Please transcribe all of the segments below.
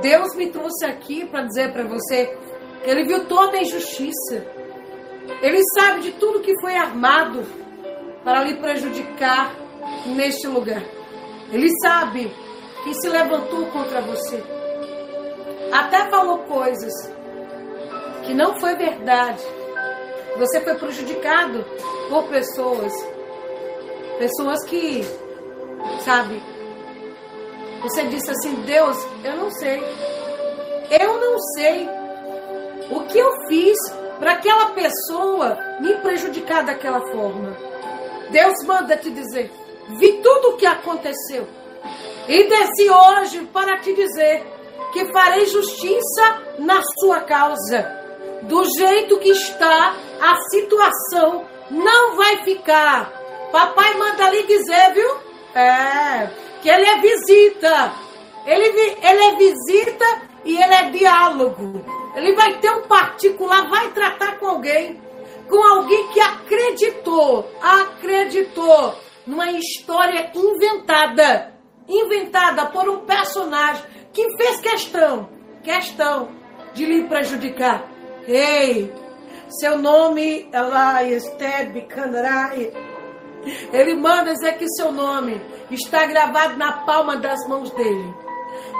Deus me trouxe aqui para dizer para você que Ele viu toda a injustiça. Ele sabe de tudo que foi armado para lhe prejudicar neste lugar. Ele sabe que se levantou contra você. Até falou coisas que não foi verdade. Você foi prejudicado por pessoas. Pessoas que, sabe, você disse assim: Deus, eu não sei. Eu não sei o que eu fiz para aquela pessoa me prejudicar daquela forma. Deus manda te dizer: vi tudo o que aconteceu e desci hoje para te dizer que farei justiça na sua causa. Do jeito que está, a situação não vai ficar. Papai manda lhe dizer, viu? É, que ele é visita. Ele, ele é visita e ele é diálogo. Ele vai ter um particular, vai tratar com alguém, com alguém que acreditou, acreditou numa história inventada, inventada por um personagem que fez questão, questão de lhe prejudicar. Ei, seu nome, Elias Teb Kandarai, ele manda dizer que seu nome está gravado na palma das mãos dele.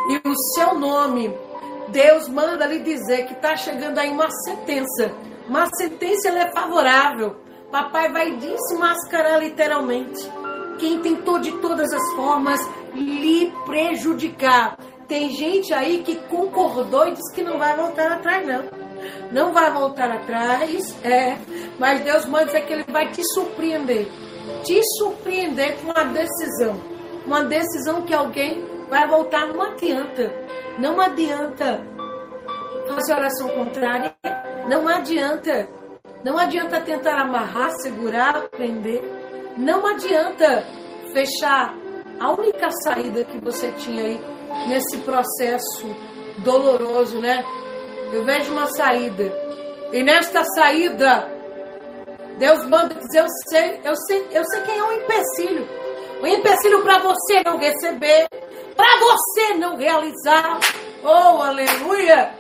E o seu nome, Deus manda lhe dizer que está chegando aí uma sentença. Uma sentença é favorável. Papai vai desmascarar literalmente. Quem tentou de todas as formas lhe prejudicar. Tem gente aí que concordou e disse que não vai voltar atrás, não. Não vai voltar atrás, é. Mas Deus manda dizer que Ele vai te surpreender te surpreender com uma decisão. Uma decisão que alguém vai voltar, não adianta. Não adianta fazer oração contrária. Não adianta. Não adianta tentar amarrar, segurar, prender. Não adianta fechar a única saída que você tinha aí nesse processo doloroso, né? Eu vejo uma saída. E nesta saída Deus manda dizer, eu sei, eu sei, eu sei quem é o empecilho. O empecilho para você não receber, para você não realizar. Oh, aleluia!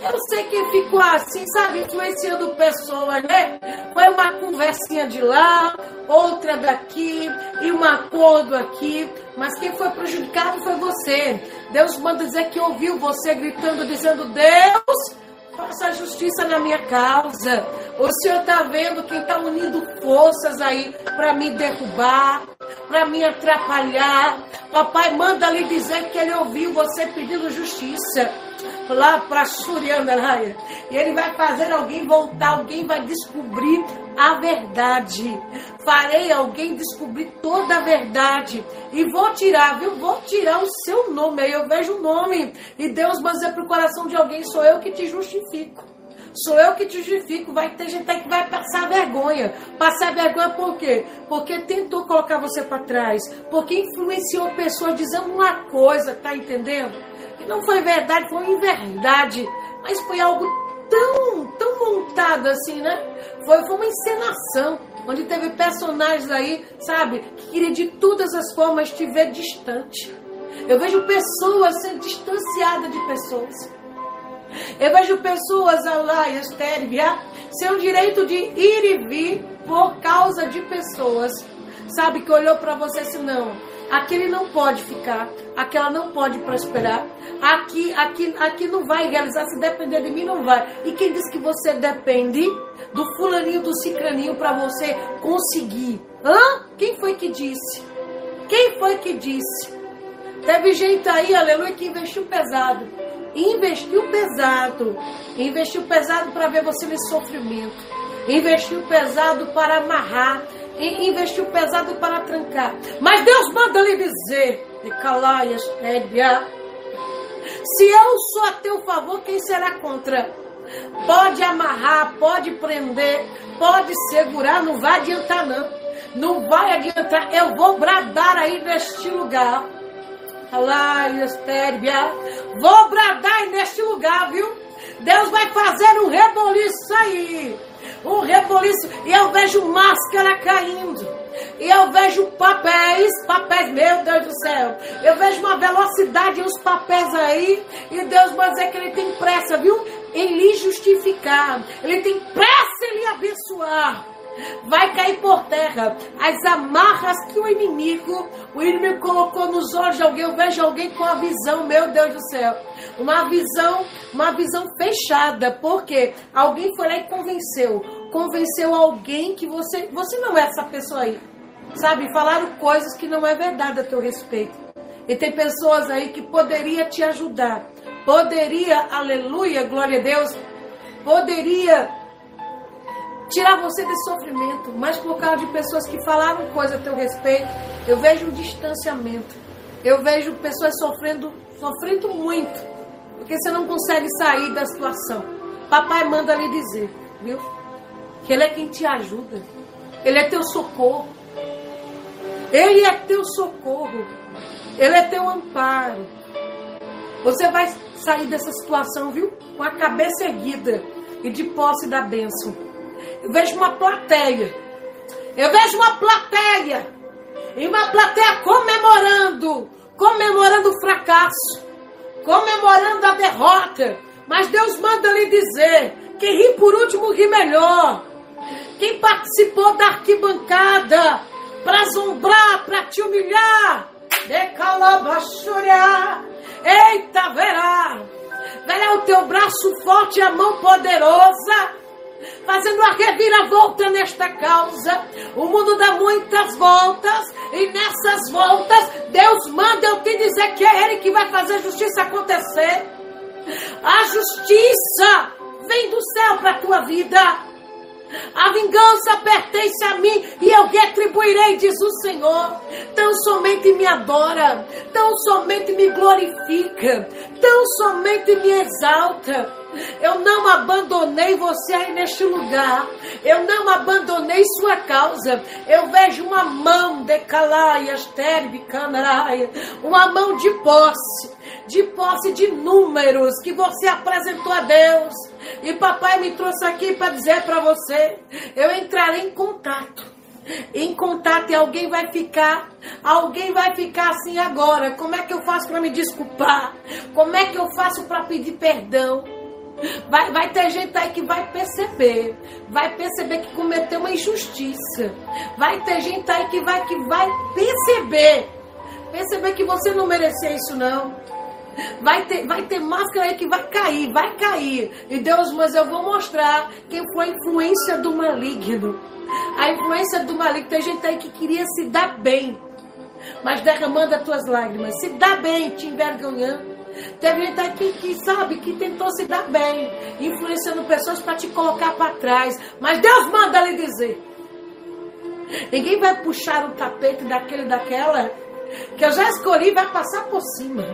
Eu sei que ficou assim, sabe, influenciando pessoas, né? Foi uma conversinha de lá, outra daqui, e um acordo aqui, mas quem foi prejudicado foi você. Deus manda dizer que ouviu você gritando, dizendo: Deus, Faça justiça na minha causa. O Senhor está vendo quem está unindo forças aí para me derrubar, para me atrapalhar. Papai, manda lhe dizer que ele ouviu você pedindo justiça lá para Suriandaraia. E ele vai fazer alguém voltar, alguém vai descobrir a verdade. Farei alguém descobrir toda a verdade. E vou tirar, viu? Vou tirar o seu nome. Aí eu vejo o nome. E Deus vai dizer para o coração de alguém: sou eu que te justifico. Sou eu que te justifico. Vai ter gente que vai passar vergonha. Passar vergonha por quê? Porque tentou colocar você para trás. Porque influenciou pessoas dizendo uma coisa, tá entendendo? Que não foi verdade, foi inverdade. Mas foi algo tão, tão montado assim, né? Foi, foi uma encenação, onde teve personagens aí, sabe, que queria de todas as formas te ver distante. Eu vejo pessoas sendo distanciadas de pessoas. Eu vejo pessoas lá, estéreo, sem o direito de ir e vir por causa de pessoas. Sabe, que olhou para você assim, não, aquele não pode ficar, aquela não pode prosperar, aqui, aqui, aqui não vai realizar, se depender de mim não vai. E quem diz que você depende do fulaninho, do cicraninho para você conseguir? Hã? Quem foi que disse? Quem foi que disse? Teve gente aí, aleluia, que investiu pesado. Investiu pesado. Investiu pesado para ver você nesse sofrimento. Investiu pesado para amarrar e investiu pesado para trancar. Mas Deus manda lhe dizer, de calaias, se eu sou a teu favor, quem será contra? Pode amarrar, pode prender, pode segurar, não vai adiantar não. Não vai adiantar, eu vou bradar aí neste lugar. Calaias, Vou bradar aí neste lugar, viu? Deus vai fazer um reboliço aí. Um reboliço, e eu vejo máscara caindo. E eu vejo papéis, papéis, meu Deus do céu. Eu vejo uma velocidade nos papéis aí. E Deus vai dizer que ele tem pressa, viu? Em lhe justificar. Ele tem pressa em lhe abençoar vai cair por terra. As amarras que o inimigo, o inimigo colocou nos olhos de alguém. Eu vejo alguém com a visão, meu Deus do céu. Uma visão, uma visão fechada. Porque alguém foi lá e convenceu. Convenceu alguém que você, você não é essa pessoa aí. Sabe, falaram coisas que não é verdade a teu respeito. E tem pessoas aí que poderia te ajudar. Poderia, aleluia, glória a Deus, poderia tirar você desse sofrimento, mas por causa de pessoas que falaram coisa a teu respeito, eu vejo um distanciamento. Eu vejo pessoas sofrendo, sofrendo muito, porque você não consegue sair da situação. Papai manda lhe dizer, viu? Que ele é quem te ajuda. Ele é teu socorro. Ele é teu socorro. Ele é teu amparo. Você vai sair dessa situação, viu? Com a cabeça erguida e de posse da bênção. Eu vejo uma plateia. Eu vejo uma plateia. E uma plateia comemorando. Comemorando o fracasso. Comemorando a derrota. Mas Deus manda lhe dizer: quem ri por último ri melhor. Quem participou da arquibancada para zombrar, para te humilhar, de calabachuriar. Eita, verá. Verá o teu braço forte e a mão poderosa fazendo a reviravolta nesta causa. O mundo dá muitas voltas e nessas voltas Deus manda eu te dizer que é Ele que vai fazer a justiça acontecer. A justiça vem do céu para a tua vida. A vingança pertence a mim e eu retribuirei, diz o Senhor. Tão somente me adora, tão somente me glorifica, tão somente me exalta. Eu não abandonei você aí neste lugar. Eu não abandonei sua causa. Eu vejo uma mão de calaias, canaraia, uma mão de posse, de posse de números que você apresentou a Deus. E papai me trouxe aqui para dizer para você, eu entrarei em contato em contato e alguém vai ficar, alguém vai ficar assim agora. Como é que eu faço para me desculpar? Como é que eu faço para pedir perdão? Vai, vai ter gente aí que vai perceber, vai perceber que cometeu uma injustiça. Vai ter gente aí que vai, que vai perceber, perceber que você não merecia isso não. Vai ter, vai ter máscara aí que vai cair, vai cair. E Deus, mas eu vou mostrar quem foi a influência do maligno. A influência do maligno. Tem gente aí que queria se dar bem, mas derramando as tuas lágrimas. Se dá bem, te envergonhando Teve gente aqui que sabe que tentou se dar bem, influenciando pessoas para te colocar para trás. Mas Deus manda lhe dizer: ninguém vai puxar o tapete daquele daquela que eu já escolhi vai passar por cima.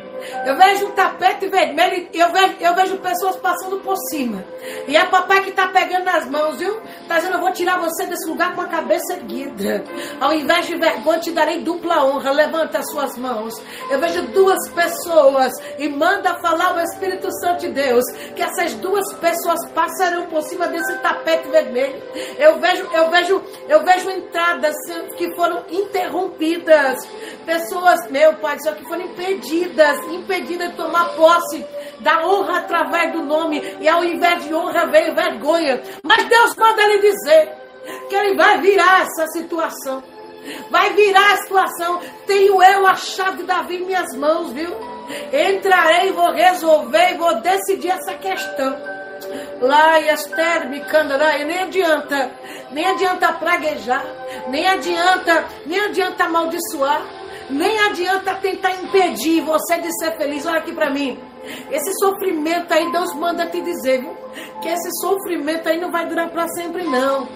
Eu vejo um tapete vermelho, eu vejo, eu vejo pessoas passando por cima. E é papai que está pegando nas mãos, viu? Está dizendo, eu vou tirar você desse lugar com a cabeça erguida. Ao invés de vergonha, te darei dupla honra. Levanta as suas mãos. Eu vejo duas pessoas e manda falar o Espírito Santo de Deus que essas duas pessoas passarão por cima desse tapete vermelho. Eu vejo, eu vejo, eu vejo entradas que foram interrompidas. Pessoas pessoas, meu Pai, só que foram impedidas, impedidas de tomar posse da honra através do nome, e ao invés de honra veio vergonha. Mas Deus manda lhe dizer que Ele vai virar essa situação. Vai virar a situação. Tenho eu a chave da vida em minhas mãos, viu? Entrarei, vou resolver e vou decidir essa questão. Lá e Esther me candará, nem adianta, nem adianta praguejar, nem adianta, nem adianta amaldiçoar, nem adianta tentar impedir você de ser feliz. Olha aqui para mim. Esse sofrimento aí, Deus manda te dizer, viu? Que esse sofrimento aí não vai durar para sempre, não.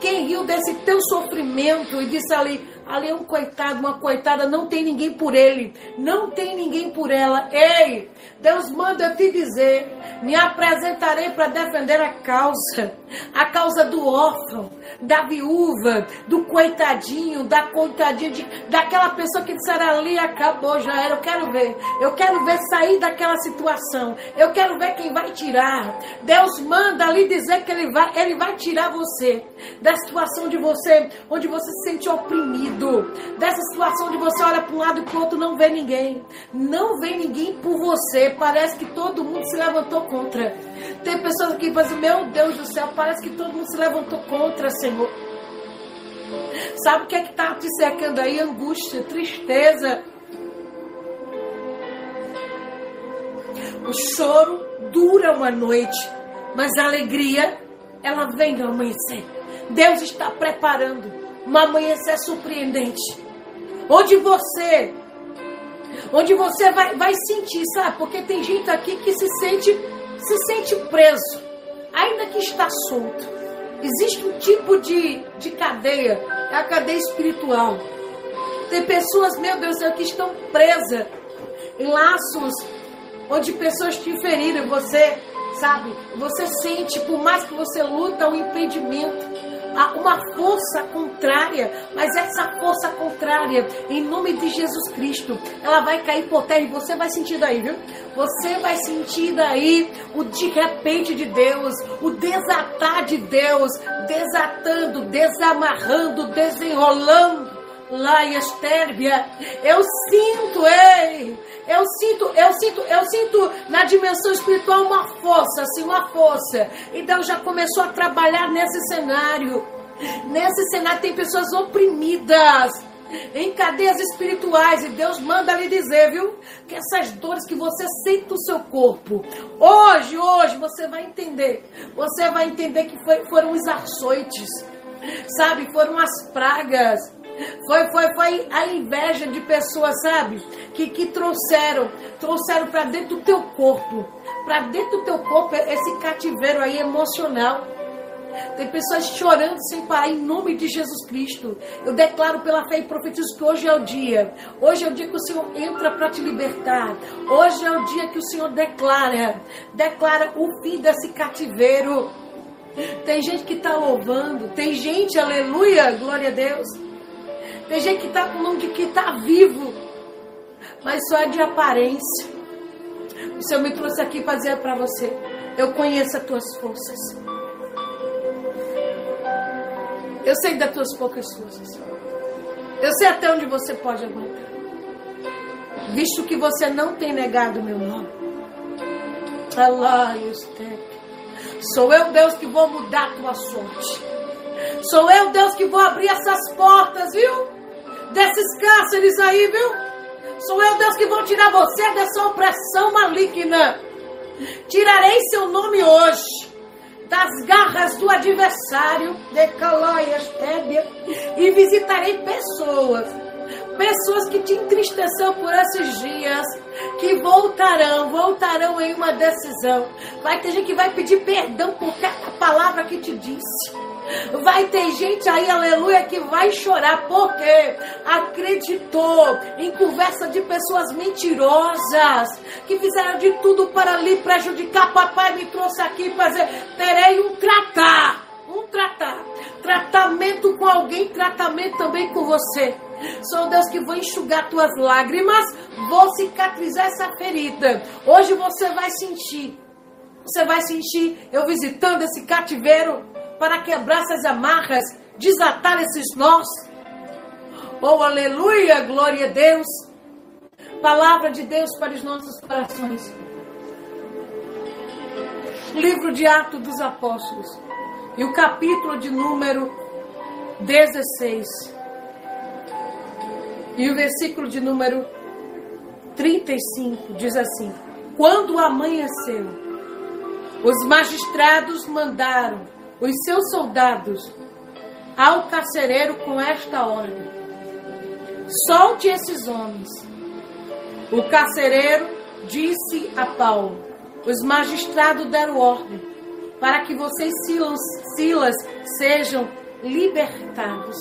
Quem riu desse teu sofrimento e disse ali, Ali é um coitado, uma coitada, não tem ninguém por ele, não tem ninguém por ela. Ei, Deus manda te dizer: me apresentarei para defender a causa, a causa do órfão, da viúva, do coitadinho, da coitadinha, de, daquela pessoa que disser ali acabou, já era. Eu quero ver, eu quero ver sair daquela situação, eu quero ver quem vai tirar. Deus manda ali dizer que ele vai, ele vai tirar você da situação de você, onde você se sente oprimido, dessa situação de você olha para um lado e para o outro não vê ninguém, não vê ninguém por você. Parece que todo mundo se levantou contra. Tem pessoas que dizem, meu Deus do céu, parece que todo mundo se levantou contra, Senhor. Sabe o que é que está te secando aí? Angústia, tristeza. O choro dura uma noite, mas a alegria, ela vem no amanhecer. Deus está preparando uma amanhecer surpreendente. Onde você, onde você vai, vai sentir, sabe? Porque tem gente aqui que se sente, se sente preso, ainda que está solto. Existe um tipo de, de cadeia, é a cadeia espiritual. Tem pessoas, meu Deus céu, que estão presas em laços onde pessoas te feriram você, sabe, você sente, por mais que você luta, o um impedimento uma força contrária, mas essa força contrária, em nome de Jesus Cristo, ela vai cair por terra e você vai sentir daí, viu? Você vai sentir daí o de repente de Deus, o desatar de Deus, desatando, desamarrando, desenrolando lá em Estérbia. Eu sinto, ei, eu sinto, eu sinto, eu sinto na dimensão espiritual uma força, assim, uma força. E Deus já começou a trabalhar nesse cenário. Nesse cenário tem pessoas oprimidas em cadeias espirituais e Deus manda lhe dizer, viu? Que essas dores que você sente no seu corpo, hoje, hoje você vai entender. Você vai entender que foi, foram os açoites, sabe? Foram as pragas foi, foi, foi a inveja de pessoas, sabe? Que, que trouxeram, trouxeram para dentro do teu corpo, para dentro do teu corpo esse cativeiro aí emocional. Tem pessoas chorando sem parar em nome de Jesus Cristo. Eu declaro pela fé e profetizo que hoje é o dia. Hoje é o dia que o Senhor entra para te libertar. Hoje é o dia que o Senhor declara, declara o fim desse cativeiro. Tem gente que está louvando, tem gente, aleluia, glória a Deus tem gente que está com o nome que está vivo, mas só é de aparência. O Senhor me trouxe aqui para dizer para você: eu conheço as tuas forças. Eu sei das tuas poucas forças. Eu sei até onde você pode aguentar. Visto que você não tem negado meu nome. Sou eu, Deus, que vou mudar a tua sorte. Sou eu, Deus, que vou abrir essas portas, viu? Desses cárceres aí, viu? Sou eu, Deus, que vou tirar você dessa opressão maligna. Tirarei seu nome hoje das garras do adversário, de Calóias, e visitarei pessoas, pessoas que te entristeceram por esses dias, que voltarão, voltarão em uma decisão. Vai ter gente que vai pedir perdão por cada palavra que te disse. Vai ter gente aí, aleluia, que vai chorar porque acreditou em conversa de pessoas mentirosas que fizeram de tudo para lhe prejudicar. Papai me trouxe aqui para terei um tratar, um tratar, tratamento com alguém, tratamento também com você. Sou Deus que vou enxugar tuas lágrimas, vou cicatrizar essa ferida. Hoje você vai sentir. Você vai sentir eu visitando esse cativeiro para quebrar essas amarras, desatar esses nós. Oh, aleluia, glória a Deus. Palavra de Deus para os nossos corações. Livro de Atos dos Apóstolos. E o capítulo de número 16. E o versículo de número 35 diz assim: Quando amanheceu, os magistrados mandaram os seus soldados ao carcereiro com esta ordem: Solte esses homens. O carcereiro disse a Paulo: Os magistrados deram ordem para que vocês, Silas, Silas sejam libertados.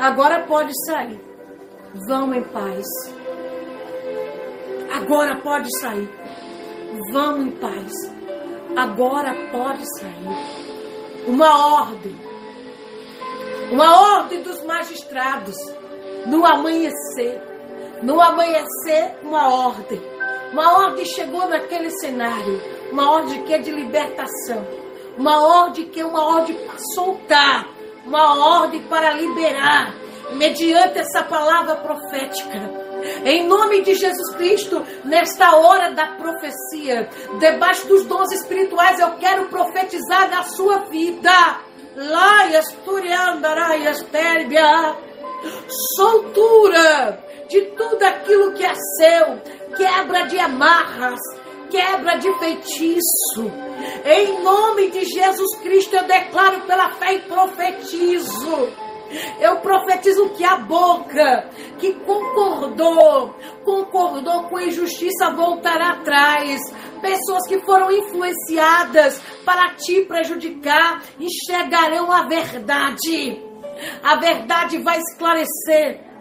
Agora pode sair. Vão em paz. Agora pode sair. Vão em paz. Agora pode sair. Uma ordem. Uma ordem dos magistrados. No amanhecer. No amanhecer, uma ordem. Uma ordem chegou naquele cenário. Uma ordem que é de libertação. Uma ordem que é uma ordem para soltar. Uma ordem para liberar. Mediante essa palavra profética. Em nome de Jesus Cristo, nesta hora da profecia, debaixo dos dons espirituais, eu quero profetizar na sua vida. Laias, Turiandaraias, Pérbia. Soltura de tudo aquilo que é seu, quebra de amarras, quebra de feitiço. Em nome de Jesus Cristo, eu declaro pela fé e profetizo eu profetizo que a boca que concordou, concordou com a injustiça voltará atrás. Pessoas que foram influenciadas para te prejudicar enxergarão a verdade. A verdade vai esclarecer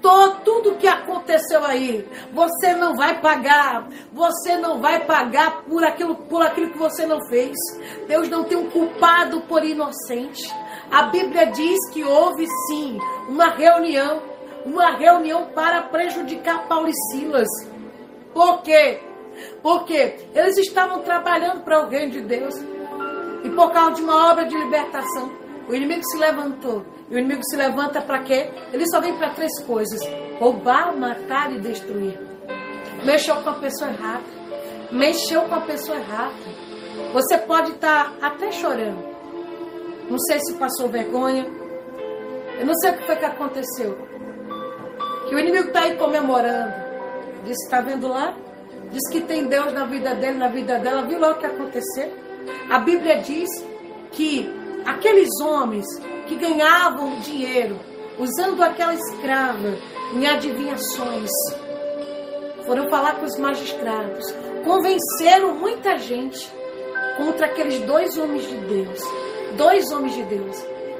Todo, tudo que aconteceu aí, você não vai pagar. Você não vai pagar por aquilo, por aquilo que você não fez. Deus não tem um culpado por inocente. A Bíblia diz que houve sim uma reunião, uma reunião para prejudicar Paulo e Silas. Por quê? Porque eles estavam trabalhando para o reino de Deus. E por causa de uma obra de libertação, o inimigo se levantou. E o inimigo se levanta para quê? Ele só vem para três coisas: roubar, matar e destruir. Mexeu com a pessoa errada. Mexeu com a pessoa errada. Você pode estar tá até chorando. Não sei se passou vergonha. Eu não sei o que foi que aconteceu. Que o inimigo está aí comemorando. Diz, está vendo lá? Diz que tem Deus na vida dele, na vida dela. Viu lá o que aconteceu? A Bíblia diz que aqueles homens que ganhavam dinheiro usando aquela escrava em adivinhações foram falar com os magistrados. Convenceram muita gente contra aqueles dois homens de Deus dois homens de Deus.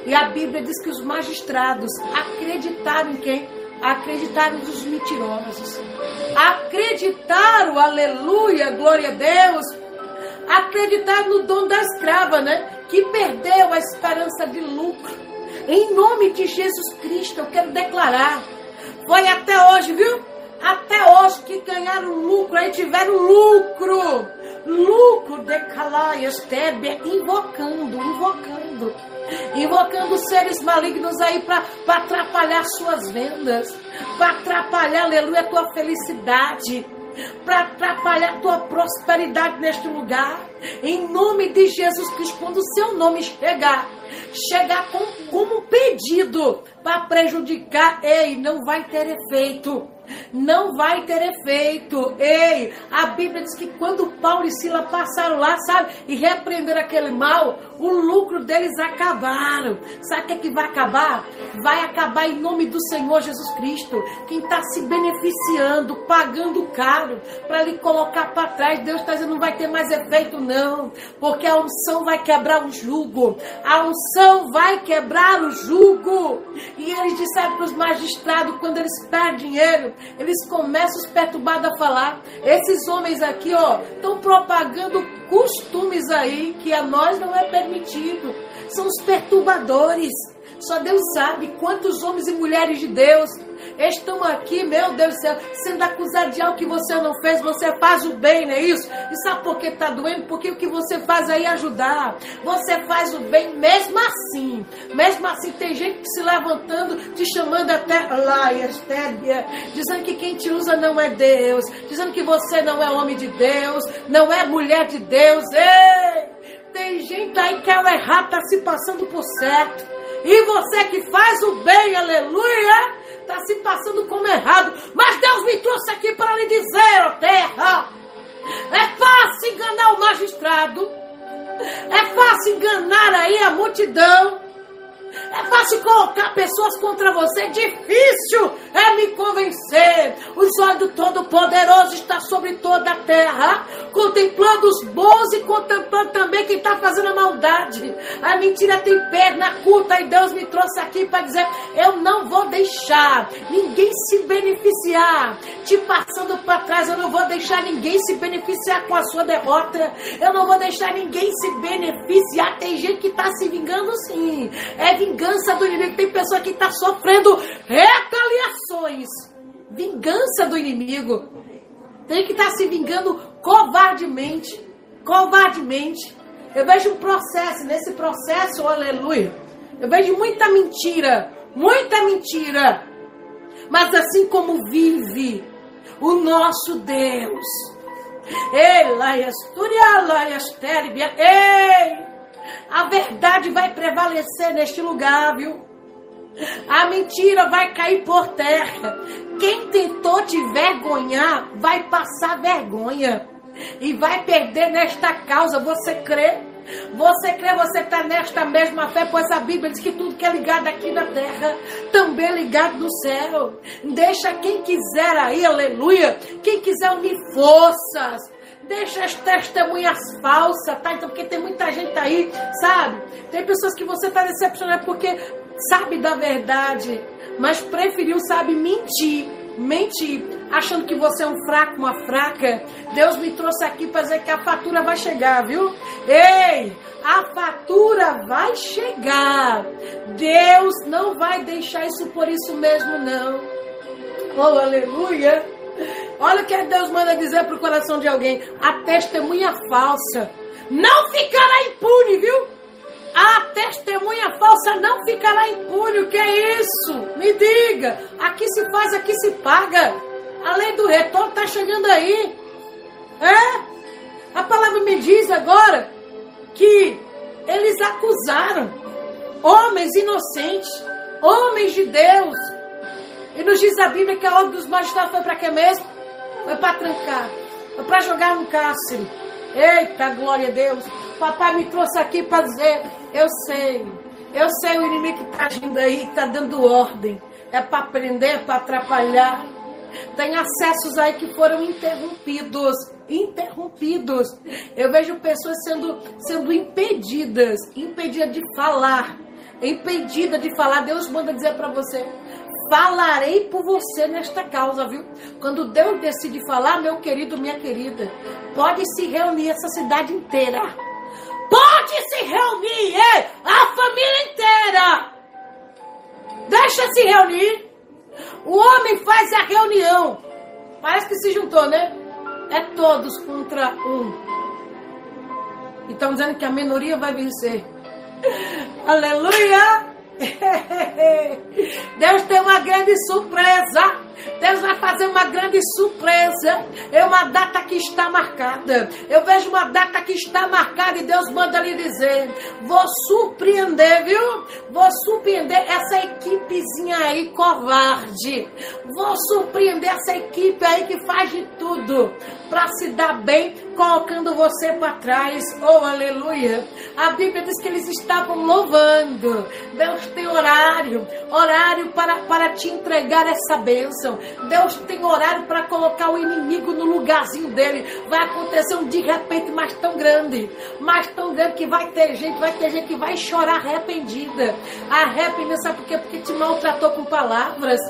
E a Bíblia diz que os magistrados acreditaram em quem? Acreditaram nos mentirosos. Acreditaram, aleluia, glória a Deus. Acreditaram no dom da escrava, né? Que perdeu a esperança de lucro. Em nome de Jesus Cristo, eu quero declarar. Foi até hoje, viu? Até hoje que ganharam lucro, aí tiveram lucro lucro de calaias, tébia, invocando, invocando, invocando seres malignos aí para atrapalhar suas vendas, para atrapalhar, aleluia, a tua felicidade, para atrapalhar a tua prosperidade neste lugar. Em nome de Jesus Cristo, quando o seu nome chegar, chegar com, como pedido para prejudicar, ei, não vai ter efeito não vai ter efeito. Ei, a Bíblia diz que quando Paulo e Sila passaram lá, sabe, e repreenderam aquele mal, o lucro deles acabaram. Sabe o que, é que vai acabar? Vai acabar em nome do Senhor Jesus Cristo. Quem está se beneficiando, pagando caro para lhe colocar para trás, Deus está dizendo não vai ter mais efeito, não, porque a unção vai quebrar o jugo. A unção vai quebrar o jugo. E eles disseram para os magistrados, quando eles perdem dinheiro, eles começam os perturbados a falar. Esses homens aqui, ó, estão propagando costumes aí que a nós não é permitido. São os perturbadores. Só Deus sabe quantos homens e mulheres de Deus estão aqui, meu Deus do céu, sendo acusados de algo que você não fez, você faz o bem, não é isso? E sabe por que está doendo? Porque o que você faz aí é ajudar. Você faz o bem mesmo assim. Mesmo assim, tem gente se levantando, te chamando até lá, Estébia, dizendo que quem te usa não é Deus, dizendo que você não é homem de Deus, não é mulher de Deus. Ei! Tem gente aí que ao errado está se passando por certo. E você que faz o bem, aleluia, está se passando como errado. Mas Deus me trouxe aqui para lhe dizer, ó terra, é fácil enganar o magistrado, é fácil enganar aí a multidão. É fácil colocar pessoas contra você, difícil é me convencer. Os olhos do Todo-Poderoso está sobre toda a terra, contemplando os bons e contemplando também quem está fazendo a maldade. A mentira tem perna curta e Deus me trouxe aqui para dizer: eu não vou deixar ninguém se beneficiar, te passando para trás. Eu não vou deixar ninguém se beneficiar com a sua derrota. Eu não vou deixar ninguém se beneficiar. Tem gente que está se vingando sim. É do inimigo. Tem pessoa que está sofrendo retaliações. Vingança do inimigo. Tem que estar tá se vingando covardemente. Covardemente. Eu vejo um processo, nesse processo, aleluia. Eu vejo muita mentira, muita mentira. Mas assim como vive o nosso Deus. Ei, a verdade vai prevalecer neste lugar, viu? A mentira vai cair por terra. Quem tentou te vergonhar vai passar vergonha e vai perder nesta causa. Você crê? Você crê, você está nesta mesma fé, pois a Bíblia diz que tudo que é ligado aqui na terra também é ligado no céu. Deixa quem quiser aí, aleluia, quem quiser unir forças. Deixa as testemunhas falsas, tá? Então, porque tem muita gente aí, sabe? Tem pessoas que você está decepcionado porque sabe da verdade, mas preferiu, sabe, mentir. Mentir, achando que você é um fraco, uma fraca. Deus me trouxe aqui para dizer que a fatura vai chegar, viu? Ei, a fatura vai chegar. Deus não vai deixar isso por isso mesmo, não. Oh, aleluia. Olha o que Deus manda dizer para o coração de alguém: a testemunha falsa não ficará impune, viu? A testemunha falsa não ficará impune. O que é isso? Me diga. Aqui se faz, aqui se paga. A lei do retorno está chegando aí. É? A palavra me diz agora que eles acusaram homens inocentes, homens de Deus. E nos diz a Bíblia que a ordem dos magistrados foi para quê mesmo? Foi para trancar, foi para jogar no cárcere. Eita, glória a Deus. Papai me trouxe aqui para dizer: eu sei, eu sei o inimigo que está agindo aí, que está dando ordem. É para prender, é para atrapalhar. Tem acessos aí que foram interrompidos. Interrompidos. Eu vejo pessoas sendo, sendo impedidas, impedidas de falar. Impedida de falar. Deus manda dizer para você: falarei por você nesta causa, viu? Quando Deus decide falar, meu querido, minha querida, pode se reunir essa cidade inteira Pode se reunir, é, a família inteira. Deixa se reunir. O homem faz a reunião. Parece que se juntou, né? É todos contra um. Estão dizendo que a minoria vai vencer. Aleluia! Deus tem uma grande surpresa. Deus vai fazer uma grande surpresa. É uma data que está marcada. Eu vejo uma data que está marcada e Deus manda lhe dizer: Vou surpreender, viu? Vou surpreender essa equipezinha aí covarde. Vou surpreender essa equipe aí que faz de tudo para se dar bem, colocando você para trás. Oh, aleluia. A Bíblia diz que eles estavam louvando. Deus tem horário horário para, para te entregar essa bênção. Deus tem horário para colocar o inimigo no lugarzinho dele. Vai acontecer um de repente mais tão grande, mais tão grande que vai ter gente, vai ter gente que vai chorar arrependida. Arrependida, sabe por quê? Porque te maltratou com palavras,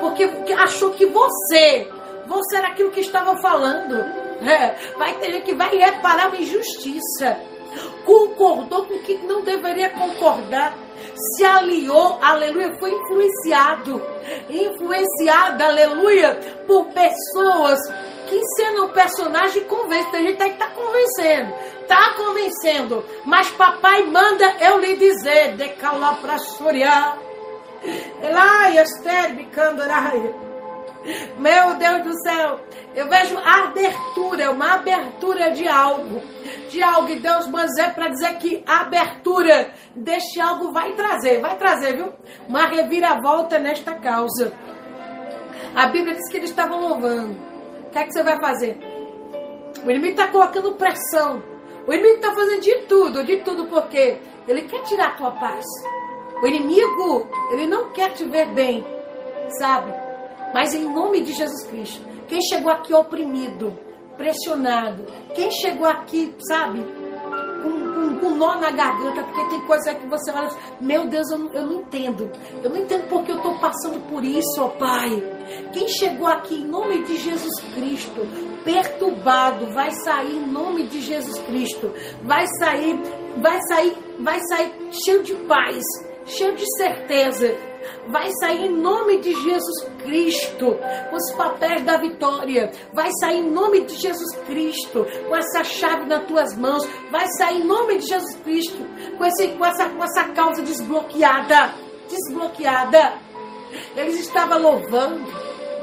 porque, porque achou que você, você era aquilo que estava falando. É, vai ter gente que vai reparar uma injustiça. Concordou com o que não deveria concordar se aliou, aleluia, foi influenciado, influenciada, aleluia, por pessoas que ensinam o personagem e convencem. Tem gente aí que está convencendo, está convencendo, mas papai manda eu lhe dizer, decalar para chorar. Meu Deus do céu, eu vejo abertura, uma abertura de algo, de algo, e Deus manda para dizer que a abertura deste algo vai trazer, vai trazer, viu? Uma reviravolta nesta causa. A Bíblia diz que eles estavam louvando. O que é que você vai fazer? O inimigo está colocando pressão. O inimigo está fazendo de tudo, de tudo, porque ele quer tirar a tua paz. O inimigo, ele não quer te ver bem, sabe? Mas em nome de Jesus Cristo, quem chegou aqui oprimido, pressionado? Quem chegou aqui, sabe, com, com, com nó na garganta, porque tem coisa que você olha, meu Deus, eu, eu não entendo. Eu não entendo porque eu estou passando por isso, ó Pai. Quem chegou aqui em nome de Jesus Cristo, perturbado, vai sair em nome de Jesus Cristo. Vai sair, vai sair, vai sair cheio de paz, cheio de certeza vai sair em nome de Jesus Cristo, com os papéis da vitória, vai sair em nome de Jesus Cristo, com essa chave nas tuas mãos, vai sair em nome de Jesus Cristo, com, esse, com, essa, com essa causa desbloqueada, desbloqueada. Eles estavam louvando,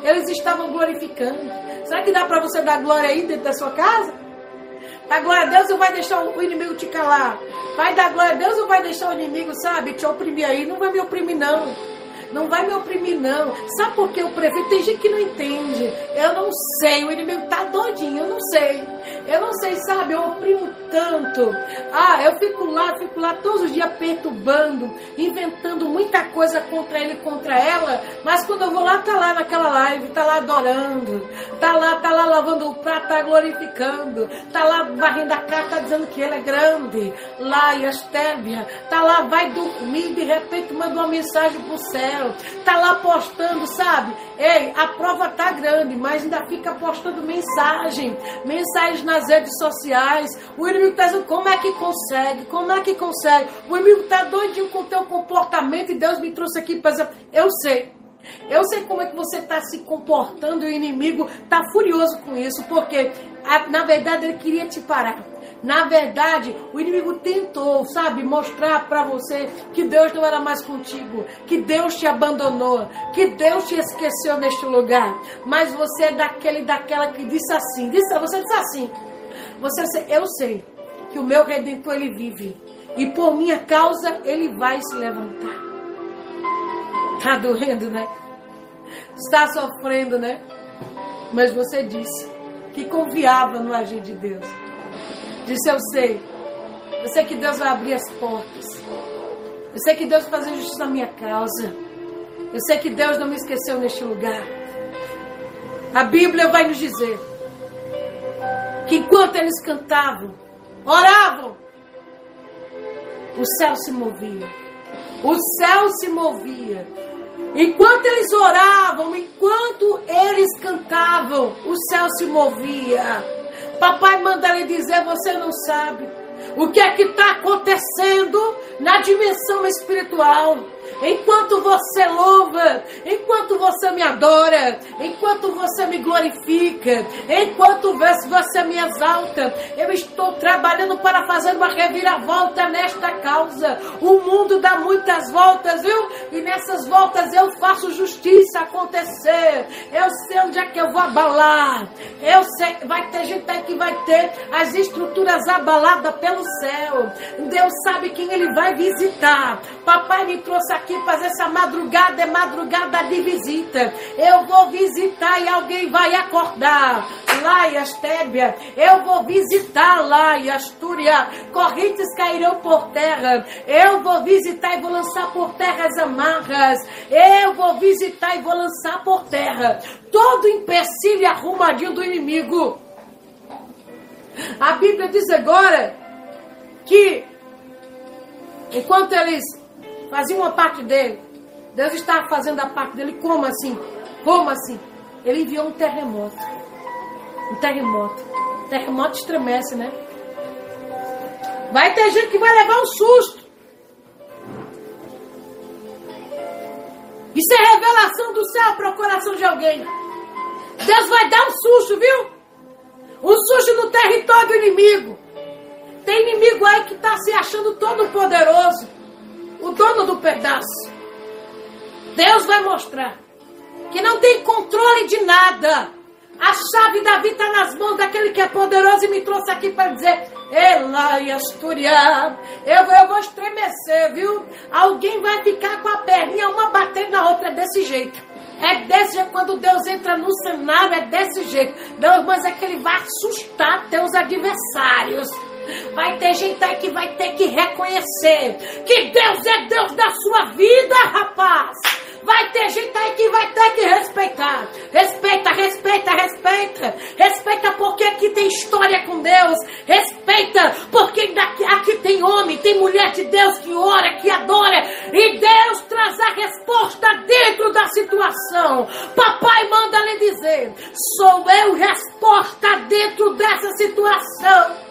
eles estavam glorificando. Será que dá para você dar glória aí dentro da sua casa? Dá glória a Deus ou vai deixar o inimigo te calar? Vai dar glória a Deus ou vai deixar o inimigo, sabe, te oprimir aí? Não vai me oprimir, não. Não vai me oprimir, não. Sabe por que eu prefiro? Tem gente que não entende. Eu não sei. O inimigo tá doidinho. Eu não sei. Eu não sei, sabe? Eu oprimo tanto. Ah, eu fico lá, fico lá todos os dias perturbando, inventando muita coisa contra ele, contra ela. Mas quando eu vou lá, tá lá naquela live, tá lá adorando, tá lá, tá lá lavando o prato, tá glorificando, tá lá varrendo a casa, tá dizendo que ele é grande. Lá e Astébia, tá lá, vai dormir, de repente manda uma mensagem pro céu, tá lá postando, sabe? Ei, a prova tá grande, mas ainda fica postando mensagem, mensagens nas redes sociais. O inimigo está dizendo como é que consegue, como é que consegue. O inimigo está doidinho com o teu comportamento e Deus me trouxe aqui para dizer, eu sei. Eu sei como é que você está se comportando e o inimigo está furioso com isso, porque na verdade ele queria te parar. Na verdade, o inimigo tentou, sabe, mostrar para você que Deus não era mais contigo, que Deus te abandonou, que Deus te esqueceu neste lugar. Mas você é daquele daquela que disse assim, disse, você disse assim. Você, eu sei que o meu redentor ele vive e por minha causa ele vai se levantar. Tá doendo, né? Está sofrendo, né? Mas você disse que confiava no agir de Deus. Disse: Eu sei. Eu sei que Deus vai abrir as portas. Eu sei que Deus vai fazer justiça na minha causa. Eu sei que Deus não me esqueceu neste lugar. A Bíblia vai nos dizer que enquanto eles cantavam, oravam, o céu se movia. O céu se movia. Enquanto eles oravam, enquanto eles cantavam, o céu se movia. Papai manda lhe dizer: você não sabe o que é que está acontecendo na dimensão espiritual. Enquanto você louva, enquanto você me adora, enquanto você me glorifica, enquanto você me exalta, eu estou trabalhando para fazer uma reviravolta nesta causa. O mundo dá muitas voltas, viu? E nessas voltas eu faço justiça acontecer. Eu sei onde é que eu vou abalar. Eu sei, vai ter gente que vai ter as estruturas abaladas pelo céu. Deus sabe quem ele vai visitar. Papai me trouxe aqui fazer essa madrugada, é madrugada de visita. Eu vou visitar e alguém vai acordar. Lá em Astébia, eu vou visitar lá em Astúria. Correntes cairão por terra. Eu vou visitar e vou lançar por terra as amarras. Eu vou visitar e vou lançar por terra todo empecilho arrumadinho do inimigo. A Bíblia diz agora que enquanto eles fazia uma parte dele. Deus estava fazendo a parte dele. Como assim? Como assim? Ele enviou um terremoto. Um terremoto. terremoto estremece, né? Vai ter gente que vai levar um susto. Isso é revelação do céu para o coração de alguém. Deus vai dar um susto, viu? Um susto no território do inimigo. Tem inimigo aí que está se achando todo poderoso o dono do pedaço. Deus vai mostrar que não tem controle de nada. A chave da vida está nas mãos daquele que é poderoso e me trouxe aqui para dizer: Elai Asturias, eu, eu vou estremecer, viu? Alguém vai ficar com a perninha uma batendo na outra desse jeito. É desse jeito, quando Deus entra no cenário, é desse jeito. Não, mas é que ele vai assustar teus adversários. Vai ter gente aí que vai ter que reconhecer que Deus é Deus da sua vida, rapaz. Vai ter gente aí que vai ter que respeitar. Respeita, respeita, respeita. Respeita porque aqui tem história com Deus. Respeita porque daqui, aqui tem homem, tem mulher de Deus que ora, que adora. E Deus traz a resposta dentro da situação. Papai manda lhe dizer: sou eu resposta dentro dessa situação.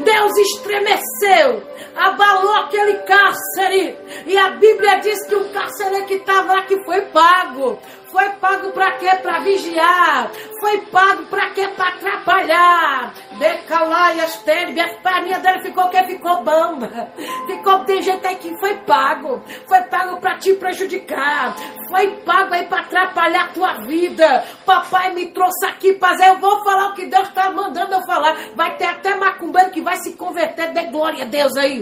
Deus estremeceu, abalou aquele cárcere. E a Bíblia diz que o cárcere que estava lá que foi pago. Foi pago para quê? Para vigiar. Foi pago para quê? Para atrapalhar. E as pernas. As perninhas dele ficou que ficou bamba. Ficou, tem gente aí que foi pago. Foi pago para te prejudicar. Foi pago aí para atrapalhar a tua vida. Papai me trouxe aqui para eu vou falar o que Deus está mandando eu falar. Vai ter até macumbeiro que vai se converter. Dê glória a Deus aí.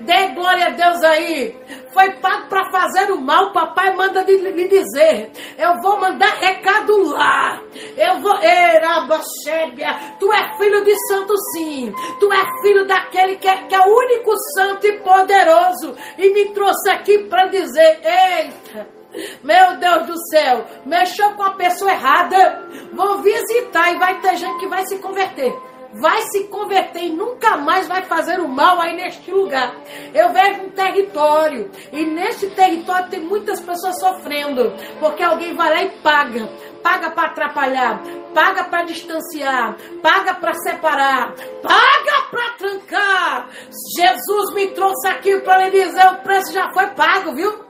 Dê glória a Deus aí. Foi pago para fazer o mal. Papai manda lhe dizer. Eu vou mandar recado lá. Eu vou. Erabaxébia, tu é filho de santo sim. Tu é filho daquele que é, que é o único santo e poderoso. E me trouxe aqui para dizer: eita. Meu Deus do céu, mexeu com a pessoa errada. Vou visitar e vai ter gente que vai se converter vai se converter e nunca mais vai fazer o mal aí neste lugar. Eu vejo um território e neste território tem muitas pessoas sofrendo porque alguém vai lá e paga. Paga para atrapalhar, paga para distanciar, paga para separar, paga para trancar. Jesus me trouxe aqui para lhe dizer: o preço já foi pago, viu?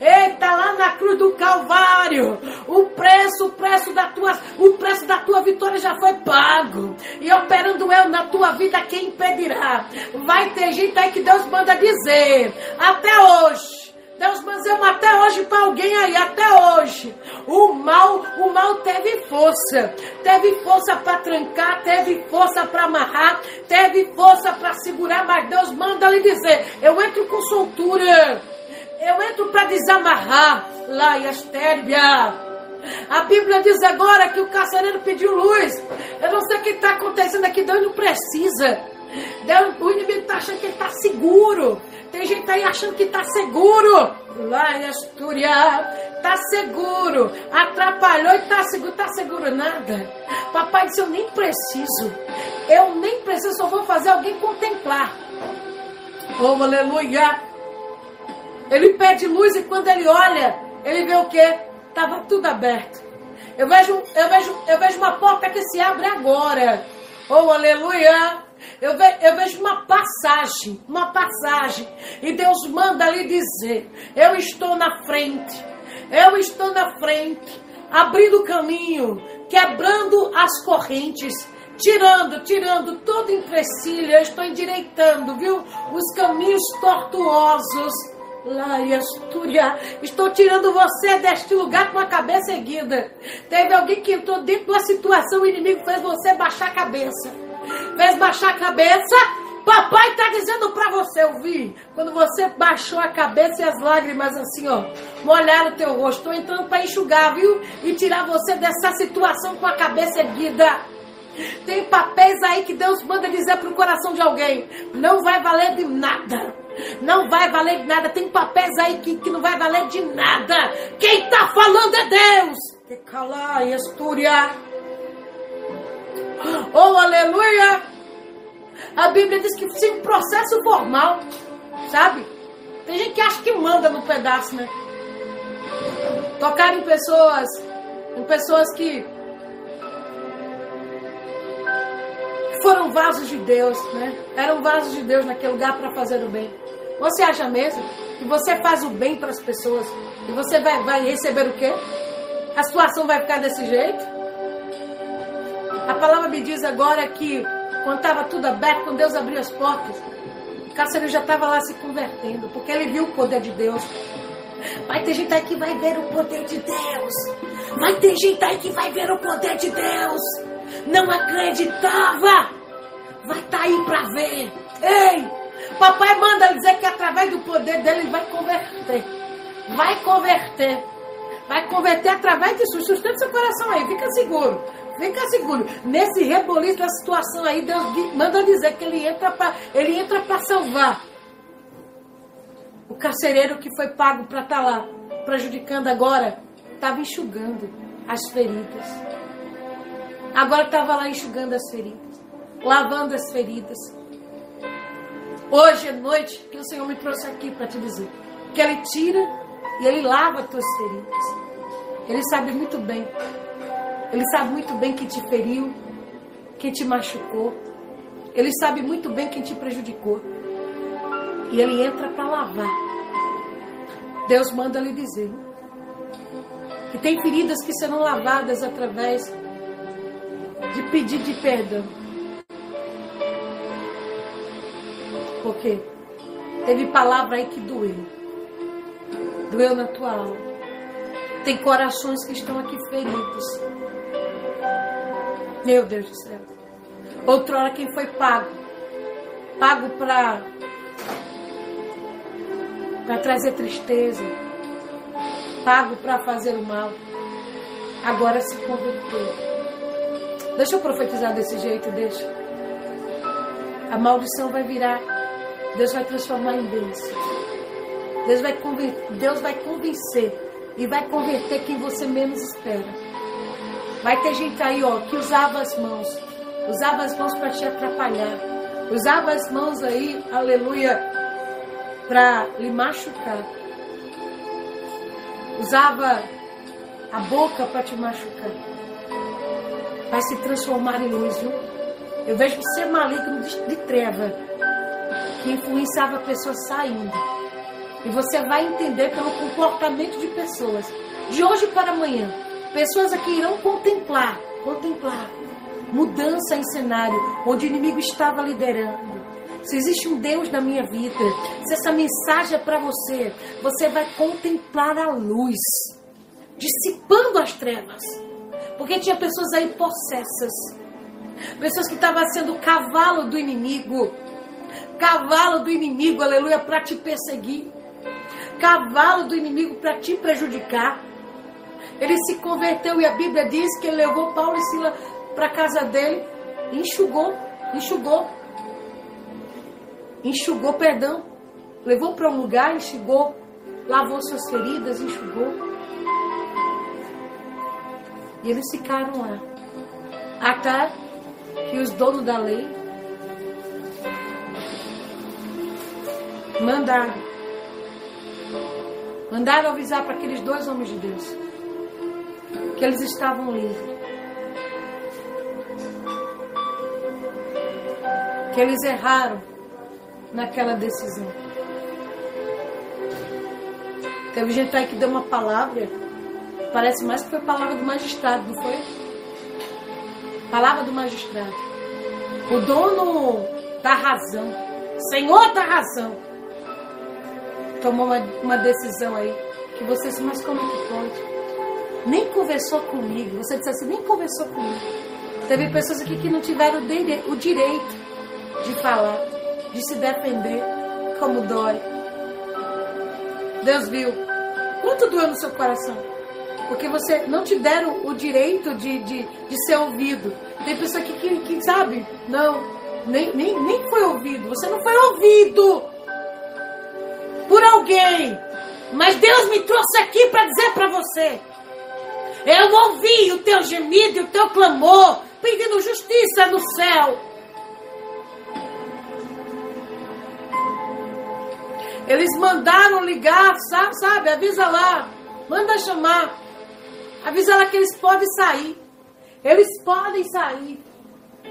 Eita, lá na cruz do Calvário, o preço, o preço da tua, o preço da tua vitória já foi pago. E operando eu na tua vida, quem impedirá? Vai ter gente aí que Deus manda dizer, até hoje. Deus mandou até hoje para alguém aí, até hoje. O mal, o mal teve força. Teve força para trancar, teve força para amarrar, teve força para segurar, mas Deus manda lhe dizer: eu entro com soltura. Eu entro para desamarrar lá e Astérbia. A Bíblia diz agora que o carcereiro pediu luz. Eu não sei o que está acontecendo aqui, Deus não precisa. Deus, o inimigo está achando que está seguro. Tem gente aí achando que está seguro. Lá em Astúria, está seguro. Atrapalhou e está seguro. Está seguro nada. Papai disse: Eu nem preciso. Eu nem preciso, só vou fazer alguém contemplar. Oh, aleluia. Ele pede luz e quando ele olha, ele vê o quê? Estava tudo aberto. Eu vejo, eu, vejo, eu vejo uma porta que se abre agora. Oh, aleluia! Eu, ve, eu vejo uma passagem, uma passagem. E Deus manda lhe dizer: Eu estou na frente. Eu estou na frente, abrindo o caminho, quebrando as correntes tirando, tirando todo empecilho, eu estou endireitando, viu? Os caminhos tortuosos. Estou tirando você deste lugar com a cabeça erguida. Teve alguém que entrou dentro de uma situação, o inimigo fez você baixar a cabeça. Fez baixar a cabeça, papai está dizendo para você ouvir. Quando você baixou a cabeça e as lágrimas assim, ó, molharam o teu rosto. Estou entrando para enxugar, viu? E tirar você dessa situação com a cabeça erguida. Tem papéis aí que Deus manda dizer para o coração de alguém: não vai valer de nada. Não vai valer de nada. Tem papéis aí que, que não vai valer de nada. Quem está falando é Deus. Que calar e estúria. Oh, aleluia. A Bíblia diz que sim, processo formal. Sabe? Tem gente que acha que manda no pedaço, né? Tocar em pessoas, em pessoas que foram vasos de Deus, né? Eram vasos de Deus naquele lugar para fazer o bem. Você acha mesmo que você faz o bem para as pessoas e você vai, vai receber o quê? A situação vai ficar desse jeito? A palavra me diz agora que quando estava tudo aberto, quando Deus abriu as portas, o carcereiro já estava lá se convertendo, porque ele viu o poder de Deus. Vai ter gente aí que vai ver o poder de Deus. Vai ter gente aí que vai ver o poder de Deus. Não acreditava. Vai estar tá aí para ver. Ei, papai manda dizer que através do poder dele ele vai converter. Vai converter. Vai converter através disso. Sustenta seu coração aí. Fica seguro. Fica seguro. Nesse reboliço da situação aí, Deus manda dizer que ele entra para ele entra para salvar. O carcereiro que foi pago para estar tá lá, prejudicando agora, estava enxugando as feridas. Agora estava lá enxugando as feridas, lavando as feridas. Hoje é noite que o Senhor me trouxe aqui para te dizer que Ele tira e Ele lava as tuas feridas. Ele sabe muito bem. Ele sabe muito bem quem te feriu, quem te machucou. Ele sabe muito bem quem te prejudicou. E Ele entra para lavar. Deus manda lhe dizer que tem feridas que serão lavadas através de pedir de perdão. Porque teve palavra aí que doeu. Doeu na tua alma. Tem corações que estão aqui feridos. Meu Deus do céu. Outrora quem foi pago. Pago para para trazer tristeza. Pago para fazer o mal. Agora se converteu. Deixa eu profetizar desse jeito, deixa. A maldição vai virar. Deus vai transformar em bênção. Deus vai, Deus vai convencer e vai converter quem você menos espera. Vai ter gente aí, ó, que usava as mãos, usava as mãos para te atrapalhar, usava as mãos aí, aleluia, para lhe machucar, usava a boca para te machucar. Vai se transformar em luz, viu? Eu vejo ser maligno de, de treva que influenciava a pessoa saindo. E você vai entender pelo comportamento de pessoas. De hoje para amanhã, pessoas aqui irão contemplar, contemplar mudança em cenário onde o inimigo estava liderando. Se existe um Deus na minha vida, se essa mensagem é para você, você vai contemplar a luz, dissipando as trevas. Porque tinha pessoas aí possessas, pessoas que estavam sendo cavalo do inimigo, cavalo do inimigo, aleluia, para te perseguir cavalo do inimigo para te prejudicar. Ele se converteu e a Bíblia diz que ele levou Paulo e Sila para casa dele enxugou, enxugou. Enxugou, perdão. Levou para um lugar, enxugou, lavou suas feridas, enxugou. E eles ficaram lá. Até que os donos da lei mandaram Mandaram avisar para aqueles dois homens de Deus que eles estavam livres. Que eles erraram naquela decisão. Teve gente aí que deu uma palavra, parece mais que foi palavra do magistrado, não foi? Palavra do magistrado. O dono da razão, Senhor da razão tomou uma, uma decisão aí que você disse, mas como que pode? Nem conversou comigo. Você disse assim, nem conversou comigo. Teve pessoas aqui que não tiveram o direito de falar, de se defender, como dói. Deus viu. Quanto doeu no seu coração? Porque você não te deram o direito de, de, de ser ouvido. Tem pessoa aqui que, que sabe, não, nem, nem, nem foi ouvido. Você não foi ouvido por alguém. Mas Deus me trouxe aqui para dizer para você. Eu ouvi o teu gemido e o teu clamor, pedindo justiça no céu. Eles mandaram ligar, sabe, sabe? Avisa lá. Manda chamar. Avisa lá que eles podem sair. Eles podem sair.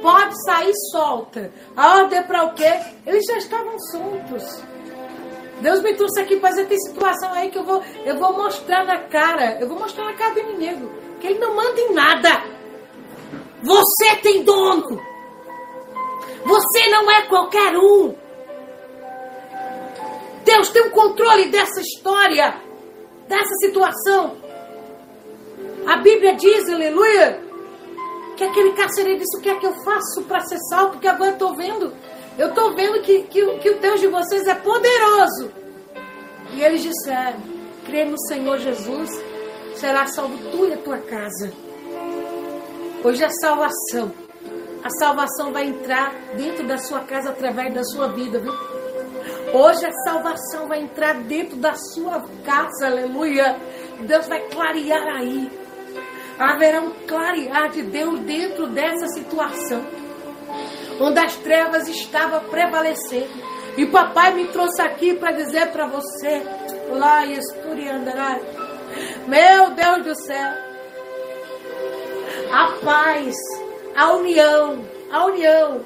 Pode sair solta. A ordem é para o quê? Eles já estavam soltos. Deus me trouxe aqui para dizer, tem situação aí que eu vou, eu vou mostrar na cara, eu vou mostrar na cara do inimigo, que ele não manda em nada. Você tem dono. Você não é qualquer um. Deus tem o um controle dessa história, dessa situação. A Bíblia diz, aleluia, que aquele carcereiro disse: O que é que eu faço para ser salvo? Porque agora eu estou vendo eu estou vendo que, que, que o Deus de vocês é poderoso. E eles disseram: crê no Senhor Jesus, será salvo tu e a tua casa. Hoje é salvação. A salvação vai entrar dentro da sua casa através da sua vida, viu? Hoje a salvação vai entrar dentro da sua casa, aleluia. Deus vai clarear aí. Haverá um clarear de Deus dentro dessa situação. Onde as trevas estavam prevalecendo. E papai me trouxe aqui para dizer para você, lá em Esturiandará, meu Deus do céu, a paz, a união, a união